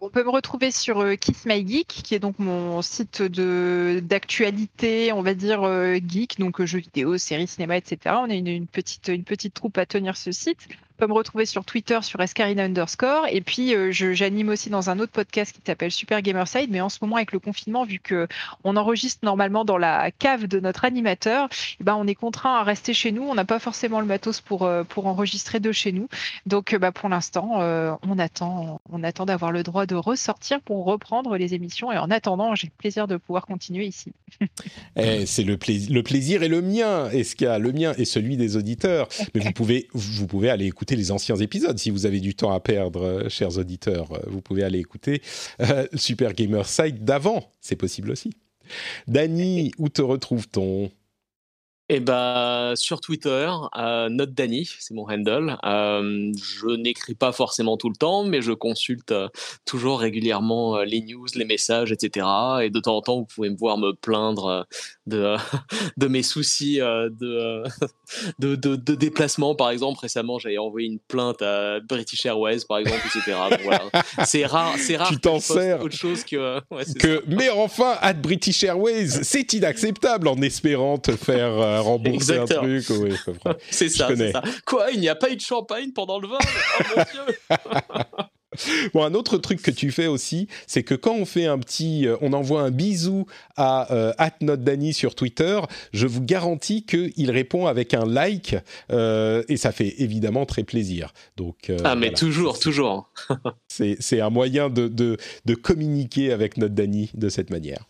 Speaker 2: On peut me retrouver sur euh, Kiss My Geek, qui est donc mon site de d'actualité, on va dire euh, geek, donc jeux vidéo, séries, cinéma, etc. On est une petite troupe à tenir ce site peut me retrouver sur Twitter sur Escarina underscore. Et puis, euh, j'anime aussi dans un autre podcast qui s'appelle Super Gamerside. Mais en ce moment, avec le confinement, vu que on enregistre normalement dans la cave de notre animateur, eh ben, on est contraint à rester chez nous. On n'a pas forcément le matos pour, euh, pour enregistrer de chez nous. Donc, euh, bah, pour l'instant, on attend, on attend d'avoir le droit de ressortir pour reprendre les émissions. Et en attendant, j'ai le plaisir de pouvoir continuer ici.
Speaker 1: Eh, c'est le, le plaisir et le mien, a le mien et celui des auditeurs. Mais vous pouvez, vous pouvez aller écouter les anciens épisodes. Si vous avez du temps à perdre, euh, chers auditeurs, euh, vous pouvez aller écouter euh, Super Gamer Site d'avant. C'est possible aussi. Dany, où te retrouve-t-on?
Speaker 3: Eh ben, sur Twitter, euh, Note Danny, c'est mon handle. Euh, je n'écris pas forcément tout le temps, mais je consulte euh, toujours régulièrement euh, les news, les messages, etc. Et de temps en temps, vous pouvez me voir me plaindre de, de mes soucis de, de, de, de, déplacement. Par exemple, récemment, j'avais envoyé une plainte à British Airways, par exemple, etc. voilà. C'est rare, c'est rare.
Speaker 1: Tu t'en sers.
Speaker 3: Autre chose que.
Speaker 1: Ouais, que mais enfin, à British Airways, c'est inacceptable en espérant te faire rembourser un truc.
Speaker 3: c'est ça, ça, Quoi Il n'y a pas eu de champagne pendant le vol? Oh mon Dieu
Speaker 1: Bon, un autre truc que tu fais aussi, c'est que quand on fait un petit, euh, on envoie un bisou à euh, @notdani sur Twitter, je vous garantis qu'il répond avec un like euh, et ça fait évidemment très plaisir. Donc
Speaker 3: euh, ah mais toujours, toujours.
Speaker 1: c'est un moyen de, de, de communiquer avec notre Dany de cette manière.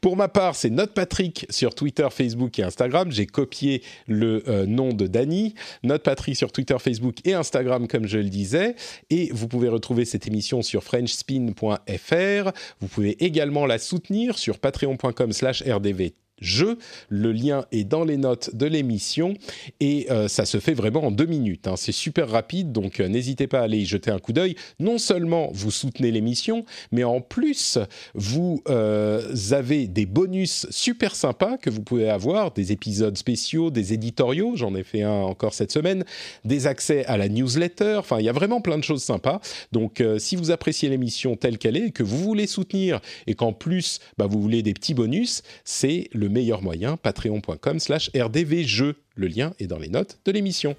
Speaker 1: Pour ma part, c'est Note Patrick sur Twitter, Facebook et Instagram. J'ai copié le euh, nom de Dany. Note Patrick sur Twitter, Facebook et Instagram, comme je le disais. Et vous pouvez retrouver cette émission sur frenchspin.fr. Vous pouvez également la soutenir sur patreon.com/rdv jeu. Le lien est dans les notes de l'émission et euh, ça se fait vraiment en deux minutes. Hein. C'est super rapide, donc euh, n'hésitez pas à aller y jeter un coup d'œil. Non seulement vous soutenez l'émission, mais en plus vous euh, avez des bonus super sympas que vous pouvez avoir, des épisodes spéciaux, des éditoriaux, j'en ai fait un encore cette semaine, des accès à la newsletter. Enfin, il y a vraiment plein de choses sympas. Donc, si vous appréciez l'émission telle qu'elle est, que vous voulez soutenir et qu'en plus bah, vous voulez des petits bonus, c'est le meilleur moyen, patreon.com slash rdvjeux. Le lien est dans les notes de l'émission.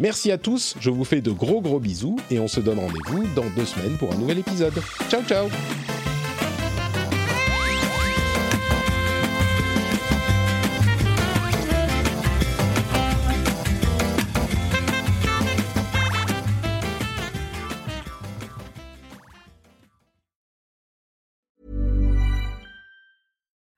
Speaker 1: Merci à tous, je vous fais de gros gros bisous et on se donne rendez-vous dans deux semaines pour un nouvel épisode. Ciao ciao